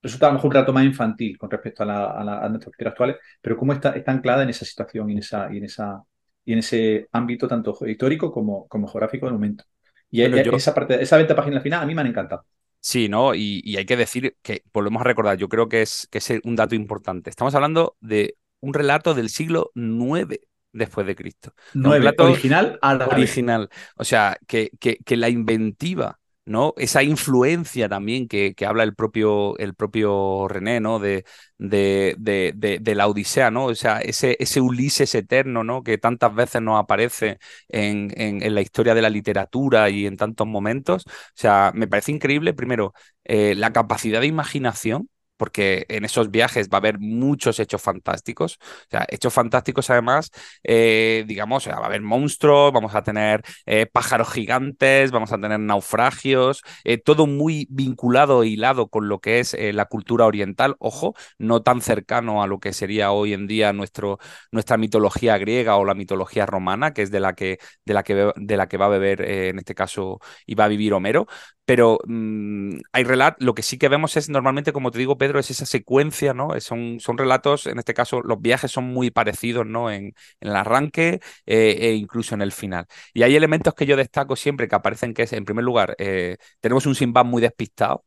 resulta a lo mejor un rato más infantil con respecto a, la, a, nuestras actuales, pero cómo está, está anclada en esa situación y en, esa, y en, esa, y en ese ámbito tanto histórico como, como geográfico del momento. Y esa parte, esa 20 páginas final a mí me han encantado. Sí, ¿no? Y, hay que decir que, volvemos a recordar, yo creo que es, que es un dato importante. Estamos hablando de un relato del siglo IX después de Cristo. No, el original al original. O sea, que, que, que, la inventiva, ¿no? Esa influencia también que, que, habla el propio, el propio René, ¿no? De, de, de, de, la Odisea, ¿no? O sea, ese, ese Ulises eterno, ¿no? Que tantas veces nos aparece en, en, la historia de la literatura y en tantos momentos. O sea, me parece increíble, primero, eh, la capacidad de imaginación porque en esos viajes va a haber muchos hechos fantásticos. O sea, hechos fantásticos además, eh, digamos, va a haber monstruos, vamos a tener eh, pájaros gigantes, vamos a tener naufragios, eh, todo muy vinculado e hilado con lo que es la cultura oriental, ojo, no tan cercano a lo que sería hoy en día nuestro, nuestra mitología griega o la mitología romana, que es de la que, de la que, de la que va a beber, en este caso, y va a vivir Homero, pero mm, hay relatos, lo que sí que vemos es normalmente, como te digo, Pedro, es esa secuencia, ¿no? Son, son relatos, en este caso, los viajes son muy parecidos, ¿no? En, el arranque eh, e incluso en el final. Y hay elementos que yo destaco siempre que aparecen, que es, en primer lugar, eh, tenemos un Sinbad muy despistado,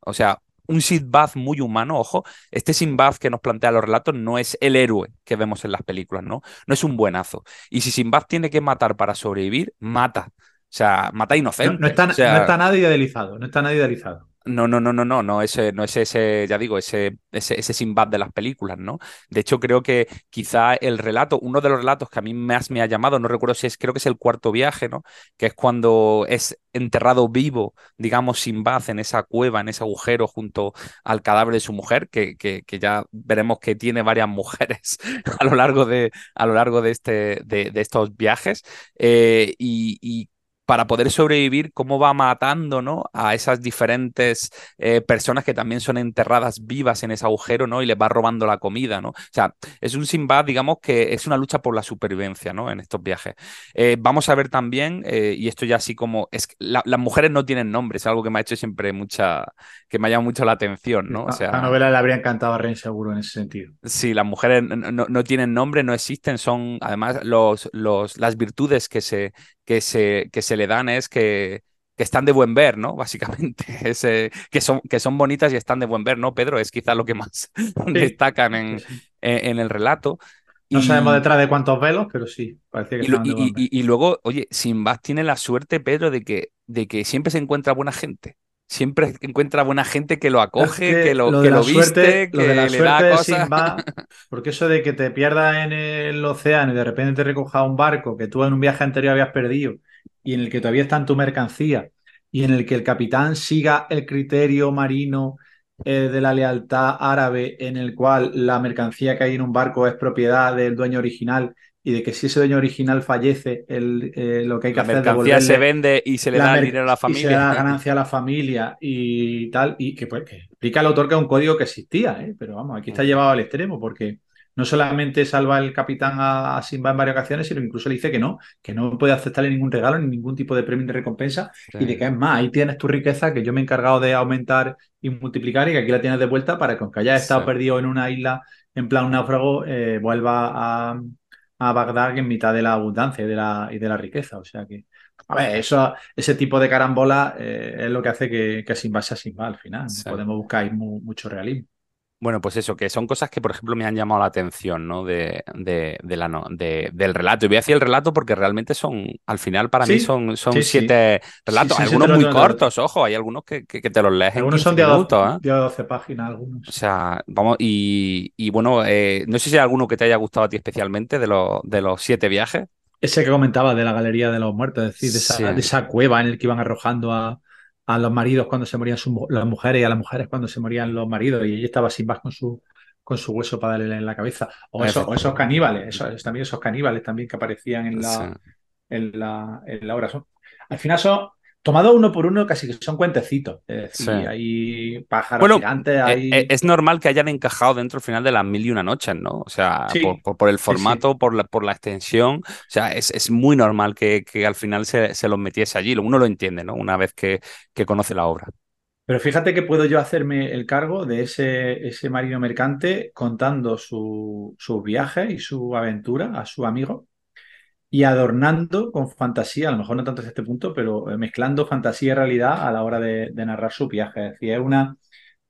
o sea, un Sinbad muy humano, ojo, este Sinbad que nos plantea los relatos no es el héroe que vemos en las películas, ¿no? No es un buenazo. Y si Sinbad tiene que matar para sobrevivir, mata. O sea, mata inocente. No, está, no está nada idealizado, no está nada idealizado. No, no, no, no, no, no, ese, no es ese, ya digo, ese, ese, ese Sinbad de las películas, ¿no? De hecho, creo que quizá el relato, uno de los relatos que a mí más me ha llamado, no recuerdo si es, creo que es el cuarto viaje, ¿no? Que es cuando es enterrado vivo, digamos, Sinbad en esa cueva, en ese agujero junto al cadáver de su mujer, que, que, que ya veremos que tiene varias *laughs* mujeres a lo largo de, a lo largo de, este, de, de estos viajes. Eh, y, y para poder sobrevivir, cómo va matando ¿no? a esas diferentes eh, personas que también son enterradas vivas en ese agujero ¿no? y les va robando la comida. ¿no? O sea, es un Sinbad, digamos, que es una lucha por la supervivencia ¿no? en estos viajes. Eh, vamos a ver también, eh, y esto ya así como, es la, las mujeres no tienen nombre, es algo que me ha hecho siempre mucha, que me ha llamado mucho la atención. ¿no? O sea, la novela le habría encantado a Ren seguro en ese sentido. Sí, las mujeres no, no tienen nombre, no existen, son además los, los, las virtudes que se, que se, que se le dan es que, que están de buen ver, ¿no? *laughs* Básicamente, es, eh, que, son, que son bonitas y están de buen ver, ¿no? Pedro es quizás lo que más *laughs* sí. destacan en, en, el relato. No y... sabemos detrás de cuántos velos, pero sí, que y, luego, oye, Sinbad tiene la suerte, Pedro, de que, de que siempre se encuentra buena gente siempre encuentra buena gente que lo acoge, es que, que, lo, lo, que lo viste, que lo de la le suerte da cosas. Porque eso de que te pierdas en el océano y de repente te recoja un barco que tú en un viaje anterior habías perdido y en el que todavía está en tu mercancía y en el que el capitán siga el criterio marino eh, de la lealtad árabe en el cual la mercancía que hay en un barco es propiedad del dueño original y de que si ese dueño original fallece, el, eh, lo que hay que la hacer mercancía es se vende y se le da el dinero a la y familia. se le da la ganancia a la familia y tal, y que, pues, que explica el autor que es un código que existía, ¿eh? pero vamos, aquí está llevado al extremo porque no solamente salva el capitán a, a Simba en varias ocasiones, sino incluso le dice que no, que no puede aceptarle ningún regalo ni ningún tipo de premio de recompensa Sí. y de que es más, ahí tienes tu riqueza que yo me he encargado de aumentar y multiplicar y que aquí la tienes de vuelta para que aunque hayas estado Sí. perdido en una isla en plan náufrago, eh, vuelva a, a Bagdad en mitad de la abundancia y de la, y de la riqueza. O sea que, a ver, eso, ese tipo de carambola eh, es lo que hace que, que Simba sea Simba al final. Podemos buscar ahí mu- mucho realismo. Bueno, pues eso, que son cosas que, por ejemplo, me han llamado la atención, ¿no? De, de, de la, no- de- del relato. Y voy a decir el relato porque realmente son, al final, para mí son, son sí, siete relatos. Sí, algunos siete muy relatos. cortos, ojo, hay algunos que, que, que te los lees en Algunos 15 son minutos, ¿eh? de a 12 páginas, algunos. O sea, vamos, y, y bueno, eh, no sé si hay alguno que te haya gustado a ti especialmente de, los de los siete viajes. Ese que comentaba de la Galería de los Muertos, es decir, de esa, de esa cueva en el que iban arrojando a, a los maridos cuando se morían sus las mujeres y a las mujeres cuando se morían los maridos y ella estaba sin más con su, con su hueso para darle en la cabeza. O, eso, o esos caníbales, esos, también esos caníbales también que aparecían en la, Sí. en la, en la obra. Son, al final son, tomados uno por uno, casi que son cuentecitos. Es decir, Sí. hay pájaros Bueno, gigantes, Eh, hay... eh, Es normal que hayan encajado dentro al final de las mil y una noches, ¿no? O sea, Sí, por, por- por el sí, formato, Por, la, por la extensión. O sea, es, es muy normal que, que al final se, se los metiese allí. Uno lo entiende, ¿no? Una vez que, que conoce la obra. Pero fíjate que puedo yo hacerme el cargo de ese, ese marino mercante contando su- sus viajes y su aventura a su amigo y adornando con fantasía, a lo mejor no tanto hasta este punto, pero eh, mezclando fantasía y realidad a la hora de, de narrar su viaje. Es decir, es una,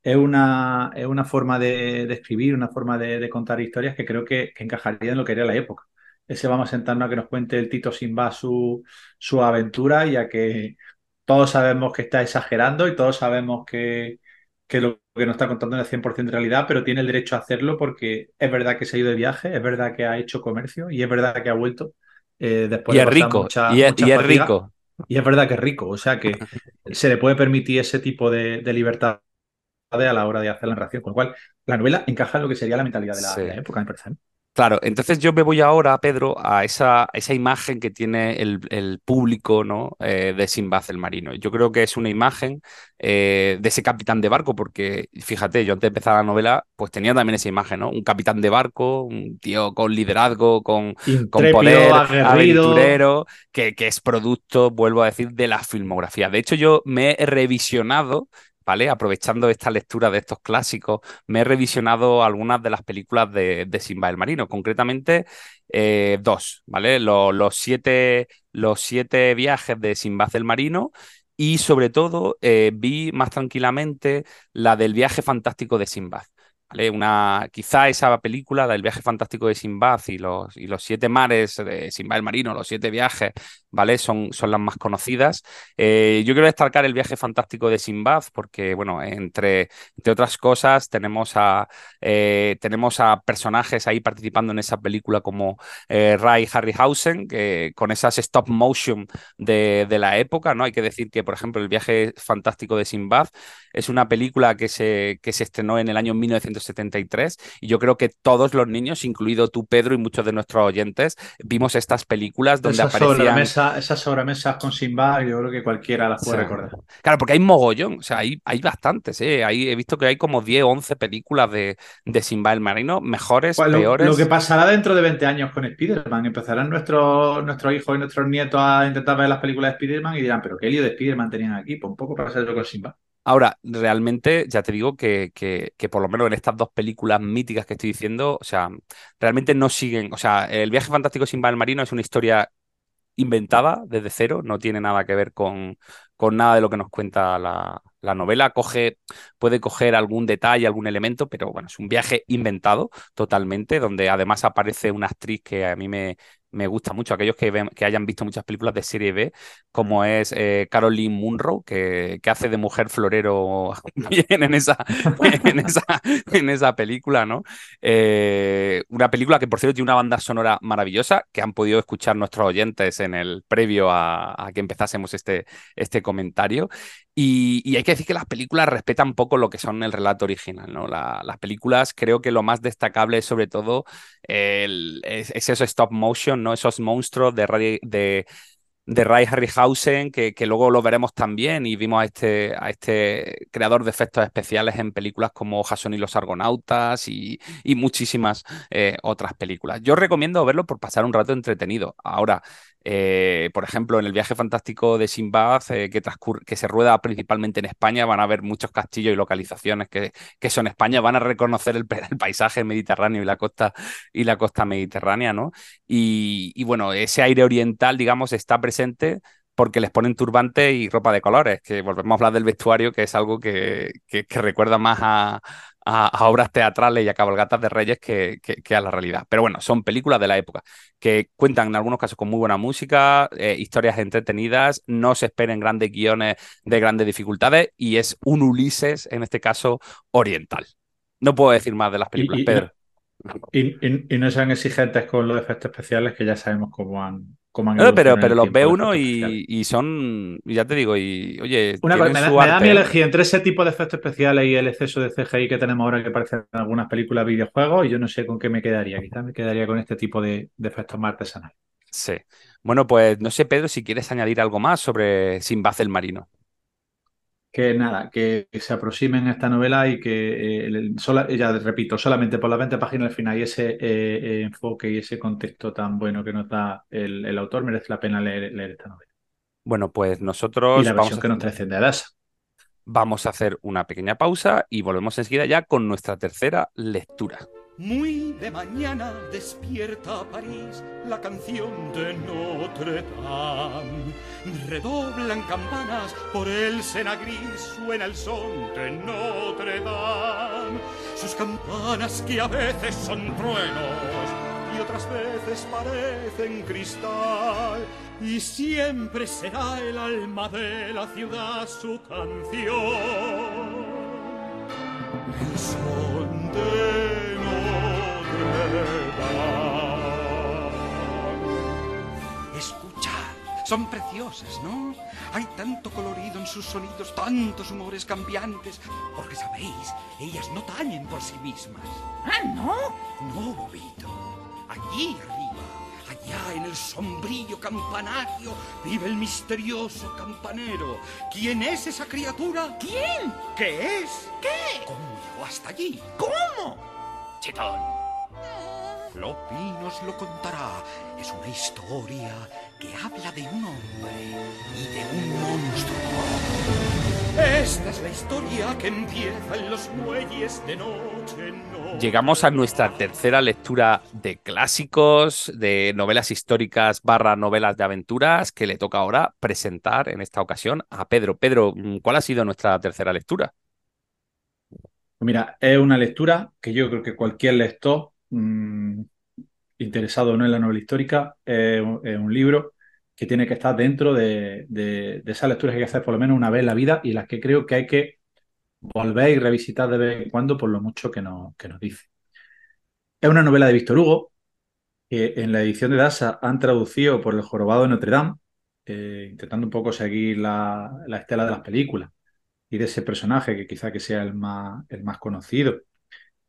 es una, es una forma de, de escribir, una forma de, de contar historias que creo que, que encajaría en lo que era la época. Ese vamos a sentarnos a que nos cuente el Tito Simba su, su aventura y a que todos sabemos que está exagerando y todos sabemos que, que lo que nos está contando es 100% de realidad, pero tiene el derecho a hacerlo porque es verdad que se ha ido de viaje, es verdad que ha hecho comercio y es verdad que ha vuelto eh, después Y es rico, mucha, y es, y rico. Y es verdad que es rico, o sea que *laughs* se le puede permitir ese tipo de, de libertad a la hora de hacer la narración, con lo cual la novela encaja en lo que sería la mentalidad de la, Sí. de la época, me parece. Claro, entonces yo me voy ahora, Pedro, a esa, esa imagen que tiene el, el público ¿no? Eh, de Sinbad el marino. Yo creo que es una imagen eh, de ese capitán de barco, porque fíjate, yo antes de empezar la novela, pues tenía también esa imagen, ¿no? Un capitán de barco, un tío con liderazgo, con, con poder, aguerrido. aventurero, que, que es producto, vuelvo a decir, de la filmografía. De hecho, yo me he revisionado. ¿Vale? Aprovechando esta lectura de estos clásicos, me he revisionado algunas de las películas de, de Simba el Marino, concretamente eh, dos, ¿vale? Los, los, siete, los siete viajes de Simba el Marino y sobre todo eh, vi más tranquilamente la del viaje fantástico de Sinbad. ¿Vale? Una, quizá esa película, la del viaje fantástico de Sinbad y los, y los siete mares de Sinbad el Marino, los siete viajes, ¿vale? Son, son las más conocidas. Eh, yo quiero destacar el viaje fantástico de Sinbad, porque, bueno, entre, entre otras cosas, tenemos a, eh, tenemos a personajes ahí participando en esa película como eh, Ray Harryhausen, que, con esas stop motion de, de, la época, ¿no? Hay que decir que, por ejemplo, el viaje fantástico de Sinbad es una película que se, que se estrenó en el año 1973 y yo creo que todos los niños, incluido tú, Pedro, y muchos de nuestros oyentes, vimos estas películas donde aparecían esas sobremesas con Simba, yo creo que cualquiera las puede recordar. Claro, porque hay mogollón, o sea, hay, hay bastantes, ¿eh? he visto que hay como 10 o 11 películas de, de Simba el Marino, mejores, pues peores. Lo, que pasará dentro de 20 años con Spider-Man, empezarán nuestros, nuestros hijos y nuestros nietos a intentar ver las películas de Spider-Man y dirán, pero qué lío de Spider-Man tenían aquí, pues un poco pasa eso con Simba. Ahora, realmente, ya te digo que, que, que, por lo menos en estas dos películas míticas que estoy diciendo, o sea, realmente no siguen. O sea, El viaje fantástico sin el marino es una historia inventada desde cero, no tiene nada que ver con, con nada de lo que nos cuenta la, la, novela. Coge, puede coger algún detalle, algún elemento, pero bueno, es un viaje inventado totalmente, donde además aparece una actriz que a mí me, me gusta mucho, aquellos que, que hayan visto muchas películas de serie B, como es eh, Caroline Munro, que, que, hace de mujer florero *laughs* en esa, en esa, en esa película, ¿no? Eh, una película que, por cierto, tiene una banda sonora maravillosa, que han podido escuchar nuestros oyentes en el previo a, que empezásemos este, este comentario. Y, y, hay que decir que las películas respetan poco lo que son el relato original, ¿no? La, las películas creo que lo más destacable es sobre todo el, es, es eso stop motion ¿no? Esos monstruos de, de, de Ray Harryhausen, que, que, luego lo veremos también, y vimos a este, a este creador de efectos especiales en películas como Jason y los Argonautas y, y muchísimas eh, otras películas. Yo recomiendo verlo por pasar un rato entretenido. Ahora, eh, por ejemplo, en el viaje fantástico de Sinbad, eh, que, se rueda principalmente en España, van a ver muchos castillos y localizaciones que, son España, van a reconocer el, paisaje mediterráneo y la costa, y la costa mediterránea, ¿no? Y, bueno, ese aire oriental, digamos, está presente porque les ponen turbante y ropa de colores, que volvemos a hablar del vestuario, que es algo que recuerda más a, a, obras teatrales y a cabalgatas de reyes que, que, a la realidad. Pero bueno, son películas de la época que cuentan en algunos casos con muy buena música, eh, historias entretenidas, no se esperen grandes guiones de grandes dificultades y es un Ulises, en este caso, oriental. No puedo decir más de las películas, Pedro. Y, y, no sean exigentes con los efectos especiales que ya sabemos cómo han, no, pero, pero los ve uno y, y, son, ya te digo, y oye, Una cosa, me, da, mí elegir entre ese tipo de efectos especiales y el exceso de CGI que tenemos ahora que aparece en algunas películas videojuegos, y yo no sé con qué me quedaría. Quizás me quedaría con este tipo de, de efectos más artesanales. Sí. Bueno, pues no sé, Pedro, si quieres añadir algo más sobre Sinbad el Marino que nada, que se aproximen a esta novela y que, eh, ya repito, solamente por las 20 páginas al final y ese eh, eh, enfoque y ese contexto tan bueno que nos da el, el autor, merece la pena leer, leer, esta novela. Bueno, pues nosotros... Y la vamos a que nos trae de Adasa. Vamos a hacer una pequeña pausa y volvemos enseguida ya con nuestra tercera lectura. Muy de mañana despierta París la canción de Notre Dame. Redoblan campanas por el Sena gris, suena el son de Notre Dame. Sus campanas que a veces son truenos y otras veces parecen cristal. Y siempre será el alma de la ciudad su canción. El son de Escuchad, son preciosas, ¿no? Hay tanto colorido en sus sonidos, tantos humores cambiantes. Porque sabéis, ellas no tañen por sí mismas. ¿Ah, no? No, bobito. Allí arriba, allá en el sombrío campanario, vive el misterioso campanero. ¿Quién es esa criatura? ¿Quién? ¿Qué es? ¿Qué? ¿Cómo llegó hasta allí? ¿Cómo? Chitón. Lopi nos lo contará. Es una historia que habla de un hombre y de un monstruo. Esta es la historia que empieza en los muelles de noche. noche. Llegamos a nuestra tercera lectura de clásicos, de novelas históricas barra novelas de aventuras, que le toca ahora presentar en esta ocasión a Pedro. Pedro, ¿cuál ha sido nuestra tercera lectura? Mira, es una lectura que yo creo que cualquier lector mmm, interesado no en la novela histórica, es un libro que tiene que estar dentro de, de, esas lecturas que hay que hacer por lo menos una vez en la vida y las que creo que hay que volver y revisitar de vez en cuando por lo mucho que nos, que nos dice. Es una novela de Víctor Hugo, que en la edición de Dasa han traducido por El Jorobado de Notre Dame, eh, intentando un poco seguir la, la, estela de las películas y de ese personaje que quizá que sea el más, el más conocido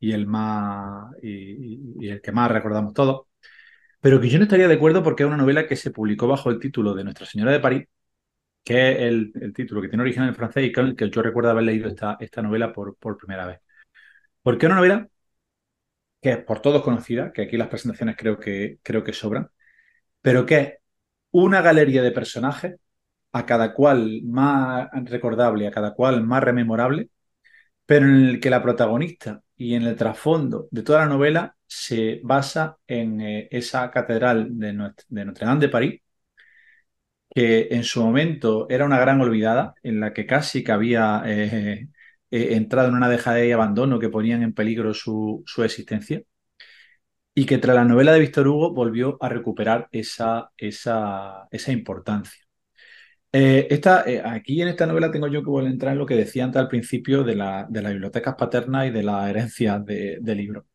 y el más y, el que más recordamos todos. Pero que yo no estaría de acuerdo porque es una novela que se publicó bajo el título de Nuestra Señora de París, que es el, título que tiene origen en francés y que, que yo recuerdo haber leído esta, esta novela por, por primera vez. Porque es una novela que es por todos conocida, que aquí las presentaciones creo que, creo que sobran, pero que es una galería de personajes, a cada cual más recordable, a cada cual más rememorable, pero en el que la protagonista y en el trasfondo de toda la novela se basa en eh, esa catedral de, Notre Dame de París, que en su momento era una gran olvidada, en la que casi que había eh, eh, entrado en una dejadez y abandono que ponían en peligro su, existencia, y que tras la novela de Víctor Hugo volvió a recuperar esa, esa, esa importancia. Esta, aquí en esta novela tengo yo que volver a entrar en lo que decía antes al principio de, la, de las bibliotecas paternas y de la herencia de, de libros.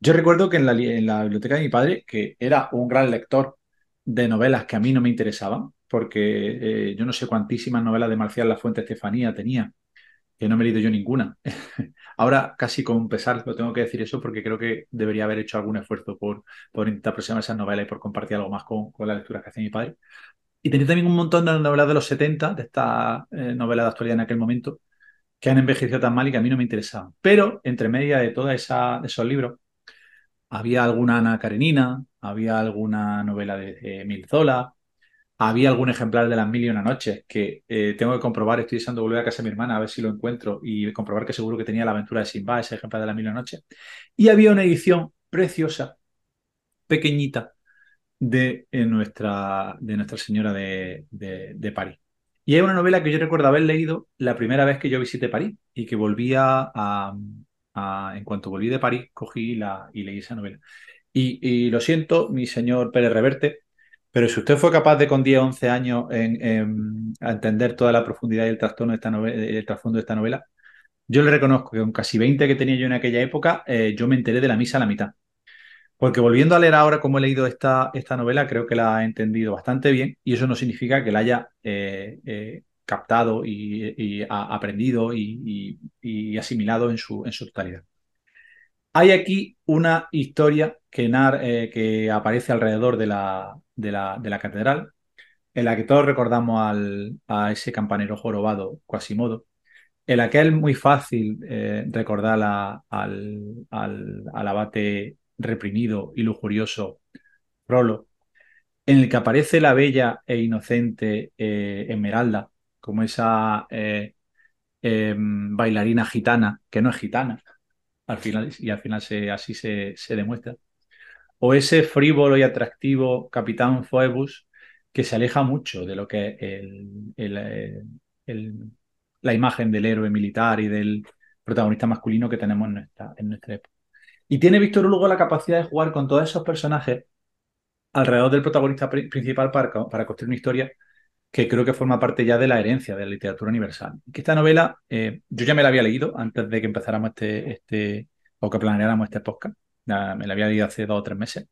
Yo recuerdo que en la, biblioteca de mi padre, que era un gran lector de novelas que a mí no me interesaban, porque eh, yo no sé cuantísimas novelas de Marcial La Fuente Estefanía tenía, que no me he leído yo ninguna. *laughs* Ahora, casi con pesar, lo tengo que decir eso porque creo que debería haber hecho algún esfuerzo por, por intentar aproximar esas novelas y por compartir algo más con, la lectura que hacía mi padre. Y tenía también un montón de novelas de los 70, de esta eh, novela de actualidad en aquel momento, que han envejecido tan mal y que a mí no me interesaban. Pero entre media de todos esos libros, había alguna Ana Karenina, había alguna novela de, Emil Zola, había algún ejemplar de Las Mil y Una Noches que eh, tengo que comprobar, estoy deseando volver a casa de mi hermana a ver si lo encuentro y comprobar que seguro que tenía la aventura de Simba, ese ejemplar de Las Mil y Una Noches. Y había una edición preciosa, pequeñita, de, nuestra, de Nuestra Señora de, de, París. Y es una novela que yo recuerdo haber leído la primera vez que yo visité París y que volvía a, en cuanto volví de París, cogí la, y leí esa novela. Y, lo siento, mi señor Pérez Reverte, pero si usted fue capaz de con 10, 11 años en, entender toda la profundidad y el trastorno de esta novela, el trasfondo de esta novela, yo le reconozco que con casi 20 que tenía yo en aquella época, eh, yo me enteré de la misa a la mitad. Porque volviendo a leer ahora cómo he leído esta, esta novela, creo que la he entendido bastante bien y eso no significa que la haya eh, eh, captado y, aprendido y, asimilado en su, en su totalidad. Hay aquí una historia que, eh, que aparece alrededor de la, de, la, catedral, en la que todos recordamos a ese campanero jorobado Quasimodo, en la que es muy fácil recordar al, al, abate reprimido y lujurioso Rolo, en el que aparece la bella e inocente eh, Esmeralda, como esa eh, em, bailarina gitana, que no es gitana, al final, y al final se, así se, demuestra. O ese frívolo y atractivo capitán Phoebus, que se aleja mucho de lo que es la imagen del héroe militar y del protagonista masculino que tenemos en nuestra, en nuestra época. Y tiene Víctor Hugo la capacidad de jugar con todos esos personajes alrededor del protagonista principal para, construir una historia que creo que forma parte ya de la herencia de la literatura universal. Que esta novela, eh, yo ya me la había leído antes de que empezáramos este, este o que planeáramos este podcast. me la había leído hace dos o tres meses.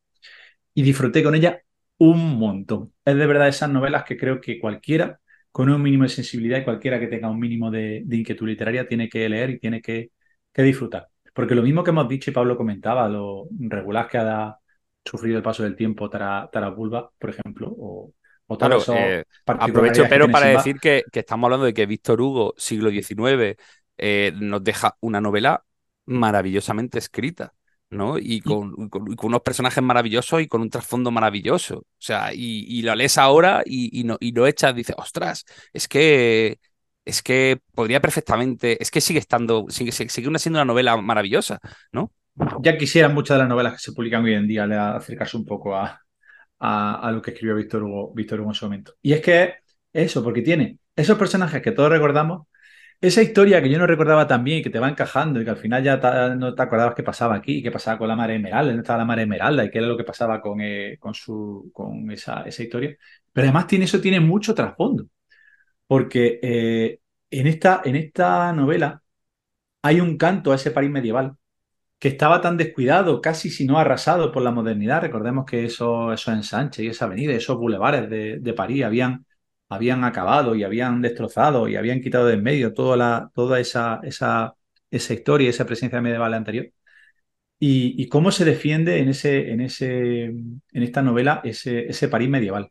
Y disfruté con ella un montón. Es de verdad esas novelas que creo que cualquiera con un mínimo de sensibilidad y cualquiera que tenga un mínimo de, inquietud literaria tiene que leer y tiene que, disfrutar. Porque lo mismo que hemos dicho y Pablo comentaba, lo regular que ha sufrido el paso del tiempo Tara, Bulba, por ejemplo, o, Claro, eh, aprovecho, pero para decir que, estamos hablando de que Víctor Hugo, siglo XIX, eh, nos deja una novela maravillosamente escrita, ¿no? Y con, unos personajes maravillosos y con un trasfondo maravilloso. O sea, y, lo lees ahora y, no, y lo echas, dices, ostras, es que es que podría perfectamente, es que sigue estando, sigue, siendo una novela maravillosa, ¿no? Ya quisieran muchas de las novelas que se publican hoy en día acercarse un poco a, lo que escribió Víctor Hugo, Víctor Hugo en su momento. Y es que eso, porque tiene esos personajes que todos recordamos, esa historia que yo no recordaba tan bien y que te va encajando y que al final ya no te acordabas qué pasaba aquí, qué pasaba con la Mare Esmeralda, dónde estaba la Mare Esmeralda y qué era lo que pasaba con, eh, con, su, con esa, esa historia. Pero además tiene, eso tiene mucho trasfondo, porque eh, en, esta, en esta novela hay un canto a ese París medieval que estaba tan descuidado, casi si no arrasado por la modernidad. Recordemos que eso, eso ensanche y esa avenida, esos bulevares de, París habían, habían acabado y habían destrozado y habían quitado de en medio toda, la, toda esa, esa, esa historia, esa presencia medieval anterior. Y, cómo se defiende en, ese, en, ese, en esta novela ese, ese París medieval.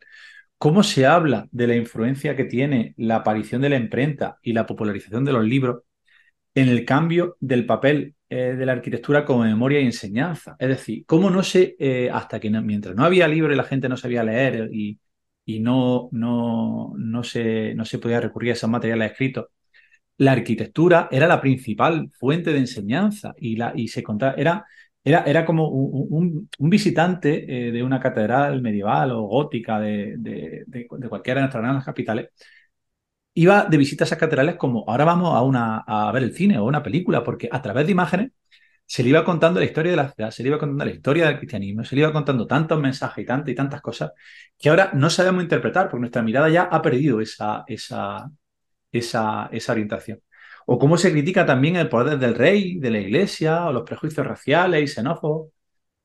Cómo se habla de la influencia que tiene la aparición de la imprenta y la popularización de los libros en el cambio del papel eh, de la arquitectura como memoria y enseñanza. Es decir, cómo no se, eh, hasta que mientras no había libro y la gente no sabía leer y, y no, no, no, se, no se podía recurrir a esos materiales escritos, la arquitectura era la principal fuente de enseñanza y, la, y se contaba, era, era, era como un, visitante eh, de una catedral medieval o gótica de, de, de, cualquiera de nuestras grandes capitales. Iba de visita a catedrales como ahora vamos a, una, a ver el cine o una película, porque a través de imágenes se le iba contando la historia de la ciudad, se le iba contando la historia del cristianismo, se le iba contando tantos mensajes y tantas y tantas cosas que ahora no sabemos interpretar porque nuestra mirada ya ha perdido esa, esa, esa, esa orientación. O cómo se critica también el poder del rey, de la iglesia, o los prejuicios raciales y xenófobos.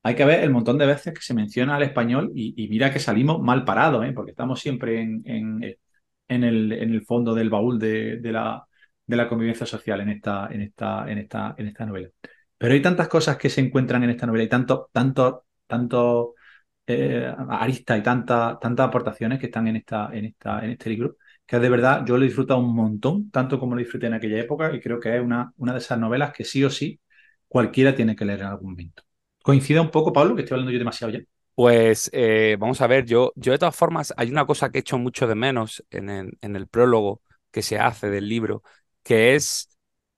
Hay que ver el montón de veces que se menciona al español y, mira que salimos mal parados, ¿eh? porque estamos siempre en, en, el, fondo del baúl de, la, convivencia social en esta, en, esta, novela. Pero hay tantas cosas que se encuentran en esta novela y tanto, tanto, tanto eh, aristas y tantas tantas aportaciones que están en, esta, en, esta, en este libro que de verdad yo lo he disfrutado un montón, tanto como lo disfruté en aquella época, y creo que es una, una de esas novelas que sí o sí cualquiera tiene que leer en algún momento. ¿Coincide un poco, Pablo, que estoy hablando yo demasiado ya? Pues eh, vamos a ver, yo, yo de todas formas, hay una cosa que he hecho mucho de menos en el, en el prólogo que se hace del libro, que es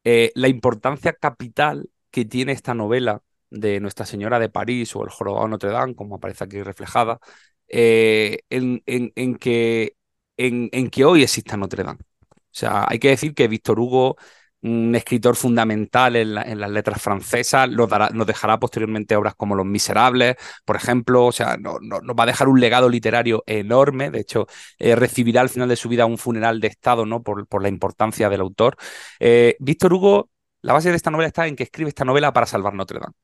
eh, la importancia capital que tiene esta novela de Nuestra Señora de París o el Jorobado Notre Dame, como aparece aquí reflejada, eh, en, en, en, que en, que hoy exista Notre Dame. O sea, hay que decir que Víctor Hugo, un escritor fundamental en, las letras francesas, nos, dejará posteriormente obras como Los Miserables, por ejemplo, o sea, nos va a dejar un legado literario enorme, de hecho, eh, recibirá al final de su vida un funeral de Estado, ¿no? Por, por la importancia del autor. Eh, Víctor Hugo, la base de esta novela está en que escribe esta novela para salvar Notre Dame.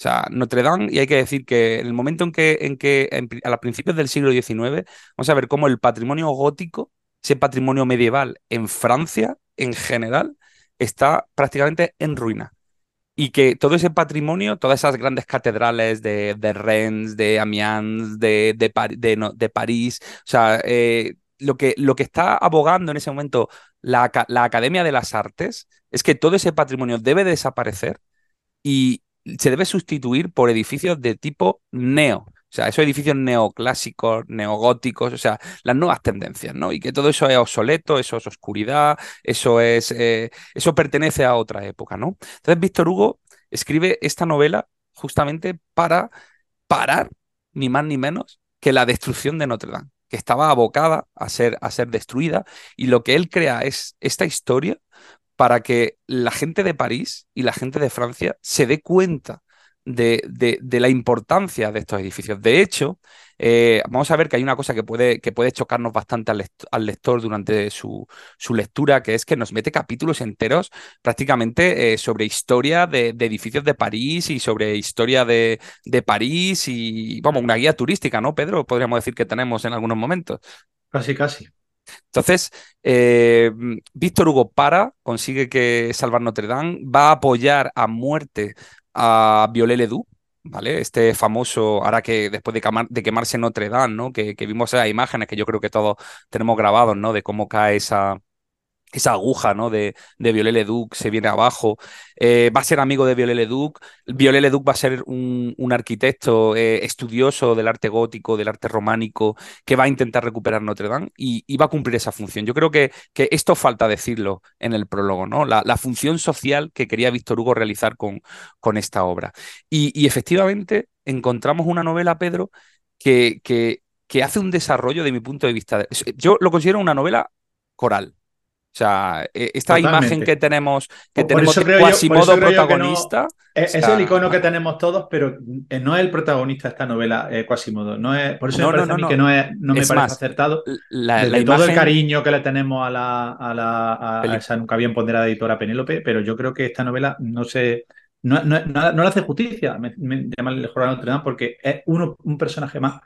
O sea, Notre Dame, y hay que decir que en el momento en que, en que a los principios del siglo XIX, vamos a ver cómo el patrimonio gótico, ese patrimonio medieval en Francia, en general, está prácticamente en ruina. Y que todo ese patrimonio, todas esas grandes catedrales de, de Rennes, de Amiens, de, de, de París, o sea, eh, lo, que, lo que está abogando en ese momento la, la Academia de las Artes es que todo ese patrimonio debe desaparecer y, se debe sustituir por edificios de tipo neo. O sea, esos edificios neoclásicos, neogóticos, o sea, las nuevas tendencias, ¿no? Y que todo eso es obsoleto, eso es oscuridad, eso es. Eh, eso pertenece a otra época, ¿no? Entonces, Víctor Hugo escribe esta novela justamente para parar, ni más ni menos, que la destrucción de Notre Dame, que estaba abocada a ser, a ser destruida, y lo que él crea es esta historia para que la gente de París y la gente de Francia se dé cuenta de, de, la importancia de estos edificios. De hecho, eh, vamos a ver que hay una cosa que puede, chocarnos bastante al, lector durante su, lectura, que es que nos mete capítulos enteros prácticamente eh, sobre historia de, edificios de París y sobre historia de, de París y, vamos, una guía turística, ¿no, Pedro? Podríamos decir que tenemos en algunos momentos. Casi, casi. Entonces, eh, Víctor Hugo para, consigue que salvar Notre Dame, va a apoyar a muerte a Violet Ledoux, ¿vale? Este famoso, ahora que después de, quemarse Notre Dame, ¿no? Que, que vimos esas imágenes que yo creo que todos tenemos grabados, ¿no? De cómo cae esa, esa aguja ¿no? de, de Viollet-le-Duc se viene abajo. Eh, va a ser amigo de Viollet-le-Duc. Viollet-le-Duc va a ser un, un arquitecto eh, estudioso del arte gótico, del arte románico, que va a intentar recuperar Notre Dame y, va a cumplir esa función. Yo creo que, que, esto falta decirlo en el prólogo, ¿no? La, la, función social que quería Víctor Hugo realizar con, con esta obra. Y, y, efectivamente encontramos una novela, Pedro, que, que, que hace un desarrollo de mi punto de vista. Yo lo considero una novela coral O sea, e, esta imagen que tenemos, que tenemos de Quasimodo protagonista. es, el icono que tenemos todos, pero eh, no es el protagonista de esta novela, eh, Quasimodo. No es, por eso me parece a mí que no, es, no me parece acertado. La, todo el cariño que le tenemos a, la, a, la, a, esa nunca bien ponderada editora Penélope, pero yo creo que esta novela no se. No, no, le hace justicia, me, me llama el Jornal Notre Dame, porque es uno, un personaje más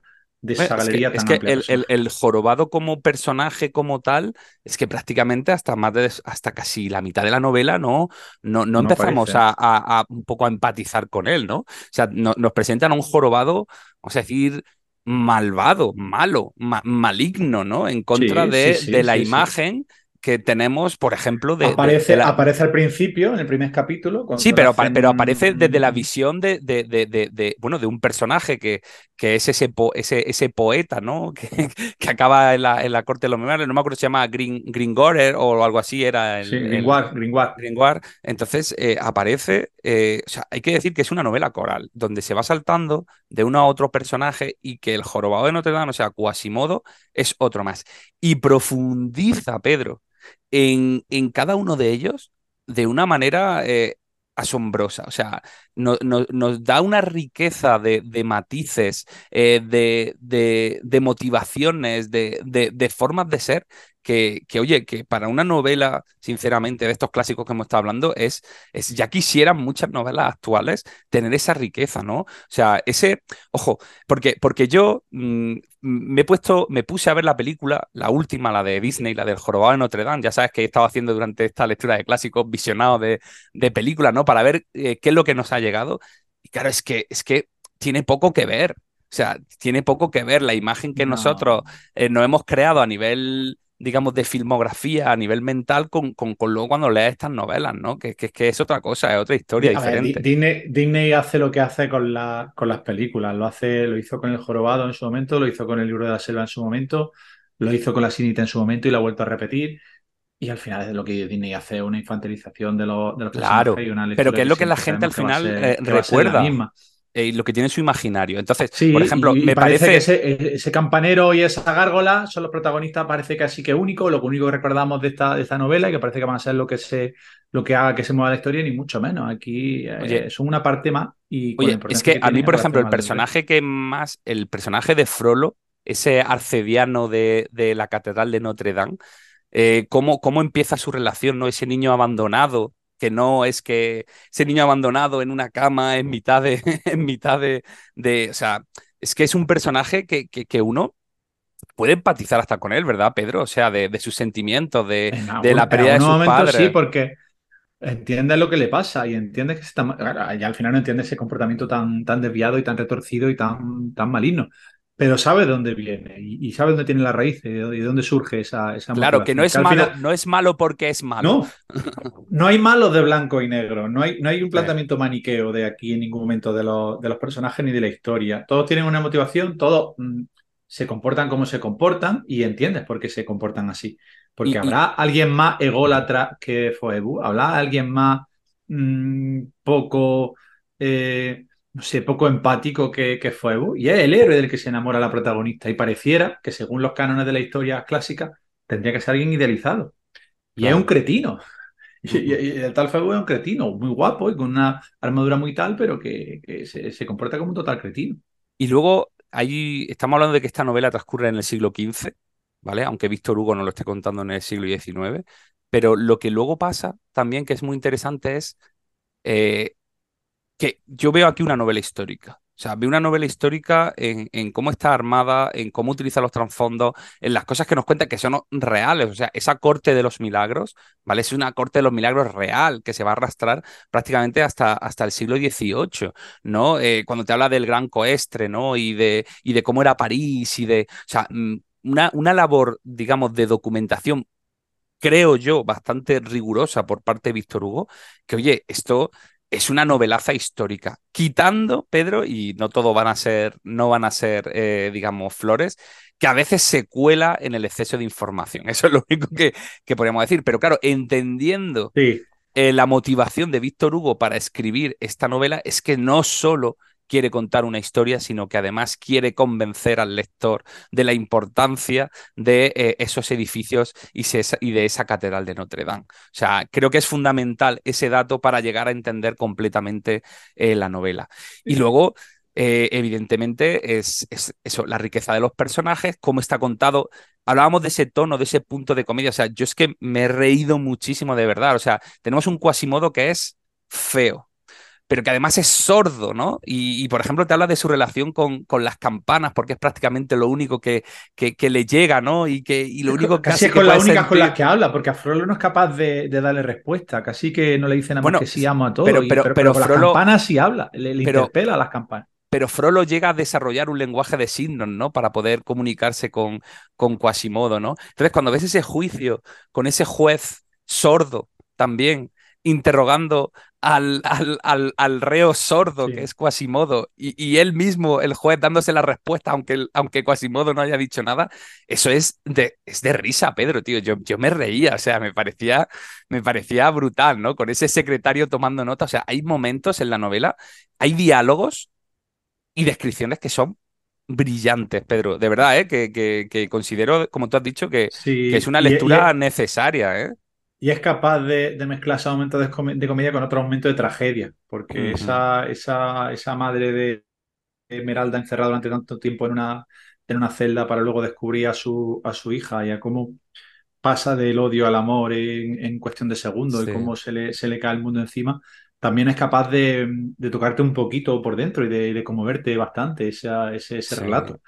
de esa galería es que, el, jorobado como personaje como tal es que prácticamente hasta más de hasta casi la mitad de la novela no no, no, empezamos a, un poco a empatizar con él no o sea nos presentan a un jorobado vamos a decir malvado malo maligno no en contra de, de la imagen que tenemos, por ejemplo, de... Aparece, aparece al principio, en el primer capítulo. Sí, pero, pero aparece desde la visión de, de, de, bueno, de un personaje que, que es ese, ese, ese poeta, ¿no? *laughs* Que, que acaba en la, en la, corte de los memoriales, no me acuerdo si se llama Green, Gringorer o algo así, era el... Sí, Gringoire, Entonces eh, aparece, eh, o sea, hay que decir que es una novela coral, donde se va saltando de uno a otro personaje y que el jorobado de Notre Dame, o sea, Quasimodo, es otro más. Y profundiza, Pedro, en, en cada uno de ellos de una manera eh, asombrosa. O sea, nos da una riqueza de, de matices, eh, de, de, de, motivaciones, de, formas de ser que, que, oye, que para una novela, sinceramente, de estos clásicos que hemos estado hablando, es, es ya quisieran muchas novelas actuales tener esa riqueza, ¿no? O sea, ese, ojo, porque, porque yo mm, me he puesto, me puse a ver la película, la última, la de Disney, la del Jorobado de Notre Dame, ya sabes que he estado haciendo durante esta lectura de clásicos visionados de, de películas, ¿no? Para ver eh, qué es lo que nos ha llegado. Y claro, es que, es que tiene poco que ver. O sea, tiene poco que ver la imagen que nosotros eh, nos hemos creado a nivel digamos, de filmografía a nivel mental con, con, luego cuando lees estas novelas, ¿no? Que, que, que, es otra cosa, es otra historia diferente. Disney, hace lo que hace con, la, con las películas, lo hace, lo hizo con El Jorobado en su momento, lo hizo con El Libro de la Selva en su momento, lo hizo con La Sinita en su momento y lo ha vuelto a repetir. Y al final es lo que Disney hace, una infantilización de, los de los claro, y una Pero que es lo que la gente al final eh, recuerda. Eh, lo que tiene su imaginario. Entonces, por ejemplo, me parece, que ese, campanero y esa gárgola son los protagonistas, parece casi que único, lo único que recordamos de esta, de esta novela y que parece que van a ser lo que se lo que haga que se mueva la historia, ni mucho menos. Aquí eh, son una parte más. Y oye, es que, a mí, por ejemplo, el personaje que más, el personaje de Frollo, ese arcediano de, de la Catedral de Notre Dame, eh, cómo, cómo empieza su relación, ¿no? Ese niño abandonado que no es que ese niño abandonado en una cama en mitad de, *laughs* en mitad de, de, o sea, es que es un personaje que, que, uno puede empatizar hasta con él, ¿verdad, Pedro? O sea, de, de sus sentimientos, de, de la pérdida de su padre. Sí, porque entiende lo que le pasa y entiende que está, y al final no entiende ese comportamiento tan, tan desviado y tan retorcido y tan, tan maligno pero sabe dónde viene y, sabe dónde tiene la raíz y de dónde surge esa, esa Claro, que no es malo, no es malo porque es malo. No, *laughs* no hay malo de blanco y negro, no hay, no hay un planteamiento maniqueo de aquí en ningún momento de, los, de los personajes ni de la historia. Todos tienen una motivación, todos mm, se comportan como se comportan y entiendes por qué se comportan así. Porque habrá alguien más ególatra que Foebu, habrá alguien más mm, poco... Eh, no sé, poco empático que, que fue y es el héroe del que se enamora la protagonista y pareciera que según los cánones de la historia clásica tendría que ser alguien idealizado. Y es un cretino. *laughs* Y, el tal Fuego es un cretino muy guapo y con una armadura muy tal pero que, se, comporta como un total cretino. Y luego ahí estamos hablando de que esta novela transcurre en el siglo XV ¿vale? aunque Víctor Hugo no lo esté contando en el siglo XIX pero lo que luego pasa también que es muy interesante es eh, que yo veo aquí una novela histórica. O sea, veo una novela histórica en, cómo está armada, en cómo utiliza los trasfondos, en las cosas que nos cuenta que son reales. O sea, esa corte de los milagros, ¿vale? Es una corte de los milagros real que se va a arrastrar prácticamente hasta, hasta el siglo XVIII, ¿no? Eh, cuando te habla del gran coestre, ¿no? Y de, y de cómo era París y de. O sea, mm, una, una labor, digamos, de documentación creo yo, bastante rigurosa por parte de Víctor Hugo, que oye, esto es una novelaza histórica, quitando, Pedro, y no todo van a ser, no van a ser, eh, digamos, flores, que a veces se cuela en el exceso de información. *laughs* Eso es lo único que, que podríamos decir. Pero claro, entendiendo eh, la motivación de Víctor Hugo para escribir esta novela, es que no solo quiere contar una historia, sino que además quiere convencer al lector de la importancia de eh, esos edificios y, de esa catedral de Notre Dame. O sea, creo que es fundamental ese dato para llegar a entender completamente eh, la novela. Y luego... Eh, evidentemente es, eso, la riqueza de los personajes, cómo está contado. Hablábamos de ese tono, de ese punto de comedia. O sea, yo es que me he reído muchísimo de verdad. O sea, tenemos un Quasimodo que es feo, pero que además es sordo, ¿no? Y, por ejemplo, te habla de su relación con, con, las campanas, porque es prácticamente lo único que, que, le llega, ¿no? Y, que, y lo único que Casi es con las únicas con las que habla, porque a Frollo no es capaz de, darle respuesta, casi que no le dice nada más que sí amo a todo. Pero, pero, pero, con las campanas sí habla, le, interpela a las campanas pero Frollo llega a desarrollar un lenguaje de signos, ¿no? Para poder comunicarse con, con Quasimodo, ¿no? Entonces, cuando ves ese juicio con ese juez sordo también, interrogando al, al, al, reo sordo, que es Quasimodo, y, él mismo, el juez, dándose la respuesta, aunque, aunque Quasimodo no haya dicho nada, eso es de, es de risa, Pedro, tío. Yo, yo me reía, o sea, me parecía, me parecía brutal, ¿no? Con ese secretario tomando nota, o sea, hay momentos en la novela, hay diálogos y descripciones que son brillantes, Pedro. De verdad, ¿eh? que, que, considero, como tú has dicho, que, es una lectura necesaria. ¿eh? Y es capaz de, mezclar esos momentos de, comedia con otros momentos de tragedia, porque esa, esa, esa madre de Esmeralda encerrada durante tanto tiempo en una, en una celda para luego descubrir a su, a su hija y a cómo pasa del odio al amor en, cuestión de segundos y cómo se le, se le cae el mundo encima, también es capaz de, tocarte un poquito por dentro y de, conmoverte bastante ese, ese, relato.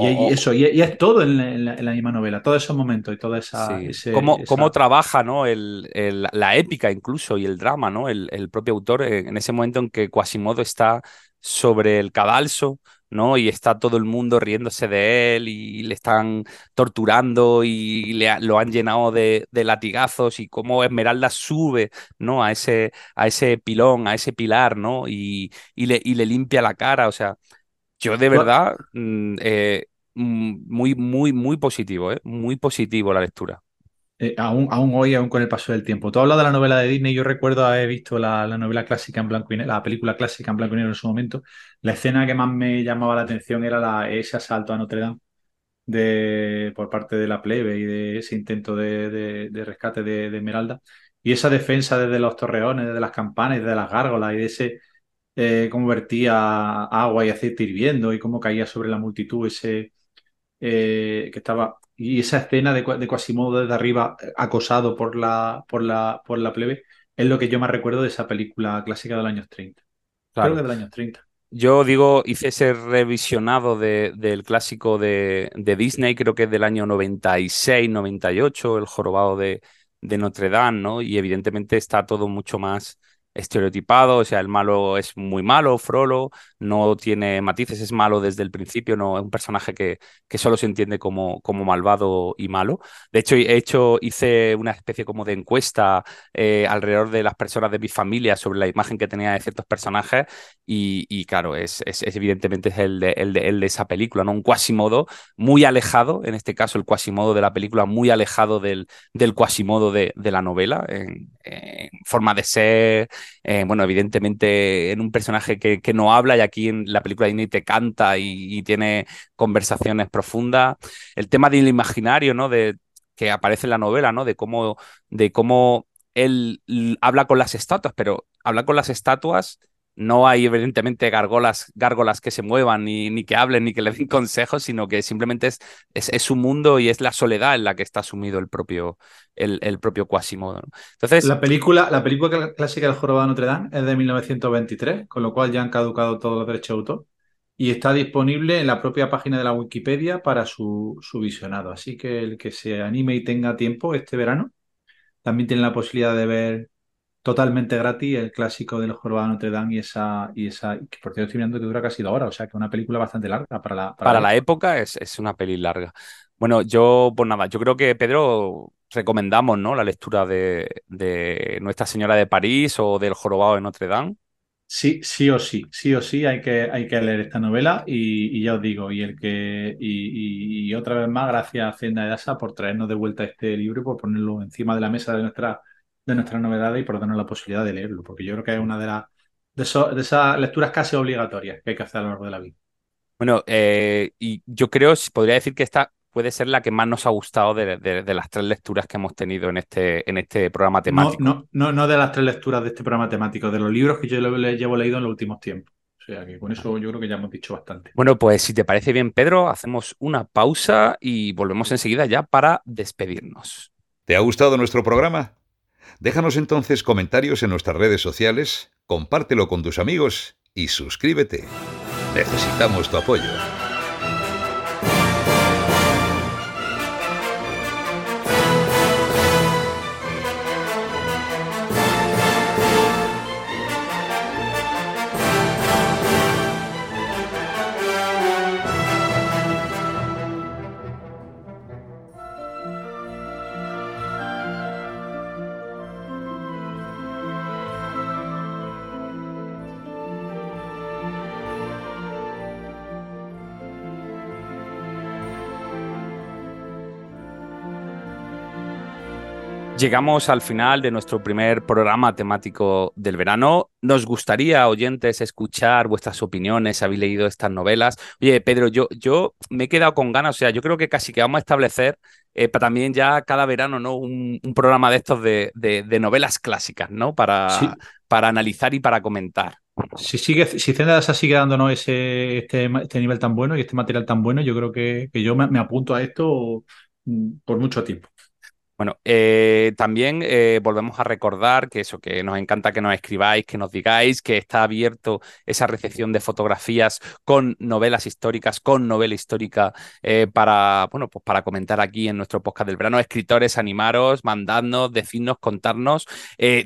y, eso, y, es todo en la, misma novela, todos esos momentos y toda esa... cómo, trabaja ¿no? El, la épica incluso y el drama, ¿no? El, propio autor en ese momento en que Quasimodo está sobre el cadalso ¿no? Y está todo el mundo riéndose de él y le están torturando y le, lo han llenado de, latigazos y cómo Esmeralda sube, ¿no? A ese, a ese pilón, a ese pilar, ¿no? Y, y, le, y le limpia la cara, o sea, yo de verdad, mm, eh, mm, muy, muy, muy positivo, ¿eh? Muy positivo la lectura. Eh, aún, aún, hoy, aún con el paso del tiempo. Tú hablas de la novela de Disney, yo recuerdo haber visto la, novela clásica en blanco y negro, la película clásica en blanco y negro en su momento. La escena que más me llamaba la atención era la, ese asalto a Notre Dame de, por parte de la plebe y de ese intento de, rescate de, Esmeralda. Y esa defensa desde los torreones, desde las campanas, desde las gárgolas y de ese eh, cómo vertía agua y aceite hirviendo y cómo caía sobre la multitud ese eh, que estaba y esa escena de, de Quasimodo desde arriba eh, acosado por la, por, la, por la plebe es lo que yo más recuerdo de esa película clásica del año 30. Creo que del año 30. Yo digo, hice ese revisionado de, del clásico de, de, Disney, creo que es del año 96, 98, El jorobado de, de Notre Dame, ¿no? Y evidentemente está todo mucho más estereotipado, o sea, el malo es muy malo, Frollo, no tiene matices, es malo desde el principio, no es un personaje que, que solo se entiende como, como malvado y malo. De hecho, he hecho, hice una especie como de encuesta eh, alrededor de las personas de mi familia sobre la imagen que tenía de ciertos personajes y, claro, es, es, evidentemente el de, el, de, el de, esa película, ¿no? Un Quasimodo muy alejado, en este caso el Quasimodo de la película muy alejado del, del Quasimodo de, de la novela, en, en forma de ser, eh, bueno, evidentemente en un personaje que, no habla y aquí en la película Disney te canta y, tiene conversaciones profundas. El tema del imaginario, ¿no? De, que aparece en la novela, ¿no? De cómo, de cómo él habla con las estatuas, pero habla con las estatuas no hay evidentemente gárgolas, gárgolas que se muevan, ni, ni, que hablen, ni que le den *laughs* consejos, sino que simplemente es, es, su mundo y es la soledad en la que está sumido el propio, el, propio Quasimodo. Entonces, la película, la película clásica del Jorobado de Notre Dame es de 1923, con lo cual ya han caducado todos los derechos de autor y está disponible en la propia página de la Wikipedia para su visionado. Así que el que se anime y tenga tiempo este verano también tiene la posibilidad de ver totalmente gratis el clásico de los Jorobados Notre Dame y esa, y esa, que por cierto estoy viendo que dura casi dos horas, o sea que una película bastante larga para la... Para, la, época es, es, una peli larga. Bueno, yo, pues nada, yo creo que Pedro recomendamos, ¿no? La lectura de, de Nuestra Señora de París o del Jorobado de Notre Dame. Sí, sí o sí, sí o sí hay que, hay que leer esta novela y, ya os digo, y el que y, y, otra vez más, gracias a Hacienda de Asa por traernos de vuelta este libro y por ponerlo encima de la mesa de nuestra de nuestras novedades y por darnos la posibilidad de leerlo, porque yo creo que es una de las de, de esas lecturas casi obligatorias que hay que hacer a lo largo de la vida. Bueno, eh, y yo creo, podría decir que esta puede ser la que más nos ha gustado de, las tres lecturas que hemos tenido en este, en este programa temático. No, no, no, de las tres lecturas de este programa temático, de los libros que yo llevo leído en los últimos tiempos. O sea que con eso yo creo que ya hemos dicho bastante. Bueno, pues si te parece bien, Pedro, hacemos una pausa y volvemos enseguida ya para despedirnos. ¿Te ha gustado nuestro programa? Déjanos entonces comentarios en nuestras redes sociales, compártelo con tus amigos y suscríbete. Necesitamos tu apoyo. Llegamos al final de nuestro primer programa temático del verano. Nos gustaría, oyentes, escuchar vuestras opiniones. ¿Habéis leído estas novelas? Oye, Pedro, yo, yo me he quedado con ganas. O sea, yo creo que casi que vamos a establecer eh, también ya cada verano, ¿no? Un, programa de estos de, de, novelas clásicas, ¿no? Para, para analizar y para comentar. Si sigue, si Zendas sigue dándonos ese, este, este, nivel tan bueno y este material tan bueno, yo creo que, que yo me apunto a esto mm, por mucho tiempo. Bueno, eh, también eh, volvemos a recordar que eso, que nos encanta que nos escribáis, que nos digáis que está abierto esa recepción de fotografías con novelas históricas, con novela histórica eh, para, bueno, pues para comentar aquí en nuestro podcast del verano. Escritores, animaros, mandadnos, decirnos, contarnos.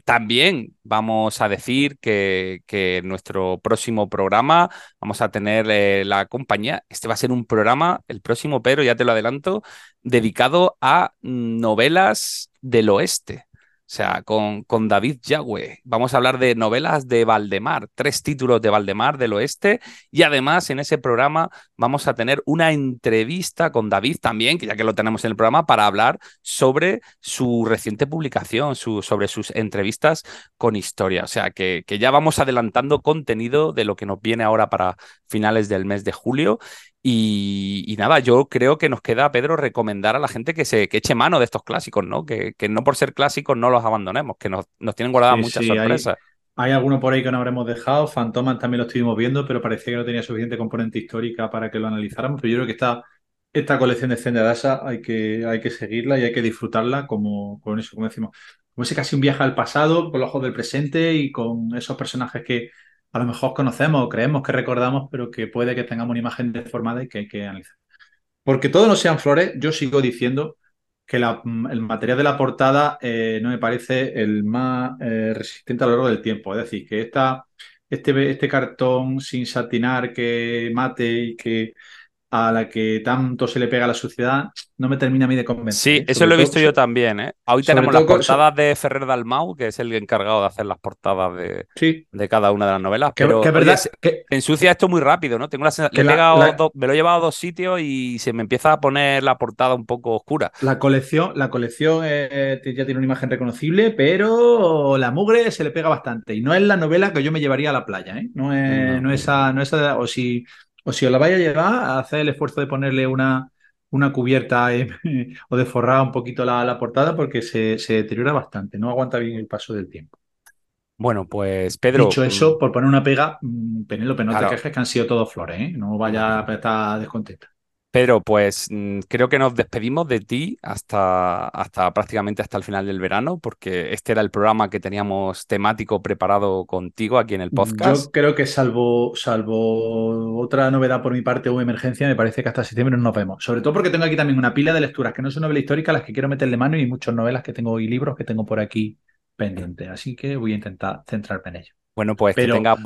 también vamos a decir que, que nuestro próximo programa vamos a tener la compañía. Este va a ser un programa, el próximo, pero ya te lo adelanto, dedicado a novelas del oeste. O sea, con, con, David Yagüe. Vamos a hablar de novelas de Valdemar, tres títulos de Valdemar del Oeste. Y además en ese programa vamos a tener una entrevista con David también, que ya que lo tenemos en el programa, para hablar sobre su reciente publicación, sobre sus entrevistas con historia. O sea, que, que ya vamos adelantando contenido de lo que nos viene ahora para finales del mes de julio. Y, nada, yo creo que nos queda, Pedro, recomendar a la gente que se eche mano de estos clásicos, ¿no? Que, que no por ser clásicos no los abandonemos, que nos, nos tienen guardadas muchas sorpresas. Hay, alguno por ahí que no habremos dejado, Fantomas también lo estuvimos viendo, pero parecía que no tenía suficiente componente histórica para que lo analizáramos, pero yo creo que esta, esta colección de Zendadasa hay que, hay que seguirla y hay que disfrutarla como con eso, como decimos, como ese casi un viaje al pasado, con los ojos del presente y con esos personajes que a lo mejor conocemos o creemos que recordamos, pero que puede que tengamos una imagen deformada y que hay que analizar. Porque todo no sean flores, yo sigo diciendo que mm, el material de la portada eh, no me parece el más eh, resistente a lo largo del tiempo. Es decir, que esta, este, este cartón sin satinar que mate y que a la que tanto se le pega a la sociedad, no me termina a mí de convencer. Sí, ¿eh? eso lo he visto yo también. ¿eh? Hoy tenemos las portadas de Ferrer Dalmau, que es el encargado de hacer las portadas de, de cada una de las novelas. pero que verdad, que, ensucia esto muy rápido, ¿no? Tengo la, me lo he llevado a dos sitios y se me empieza a poner la portada un poco oscura. La colección, la colección eh, ya tiene una imagen reconocible, pero la mugre se le pega bastante. Y no es la novela que yo me llevaría a la playa, ¿eh? No es, no. esa, no esa, o si o si os la vaya a llevar, hacer el esfuerzo de ponerle una, una cubierta *laughs* o de forrar un poquito la, portada porque se, deteriora bastante, no aguanta bien el paso del tiempo. Bueno, pues Pedro. Dicho eso, mm, por poner una pega, mm, Penélope, no te quejes que han sido todos flores, ¿eh? No vaya a estar descontenta. Pedro, pues mm, creo que nos despedimos de ti hasta, hasta prácticamente hasta el final del verano, porque este era el programa que teníamos temático preparado contigo aquí en el podcast. Yo creo que salvo, salvo otra novedad por mi parte o emergencia, me parece que hasta septiembre nos vemos. Sobre todo porque tengo aquí también una pila de lecturas que no son novelas históricas, las que quiero meterle mano y muchas novelas que tengo y libros que tengo por aquí pendientes. Así que voy a intentar centrarme en ello. Bueno, pues que tenga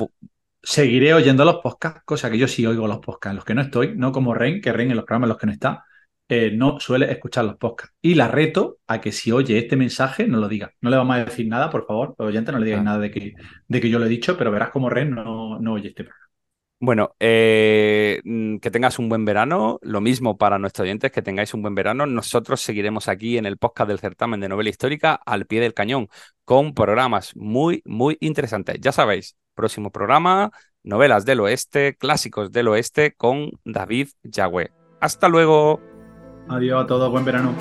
seguiré oyendo los podcasts, cosa que yo sí oigo los podcasts en los que no estoy, no como Ren, que Ren en los programas en los que no está, eh, no suele escuchar los podcasts. Y la reto a que si oye este mensaje, no lo diga. No le vamos a decir nada, por favor, oyente, no le digáis ah. nada de que, de que yo lo he dicho, pero verás como Ren no, no oye este programa. Bueno, eh, mm, que tengas un buen verano. Lo mismo para nuestros oyentes, que tengáis un buen verano. Nosotros seguiremos aquí en el podcast del certamen de novela histórica al pie del cañón con programas muy, muy interesantes. Ya sabéis, Próximo programa, novelas del oeste, clásicos del oeste con David Yagüe. Hasta luego. Adiós a todos, buen verano.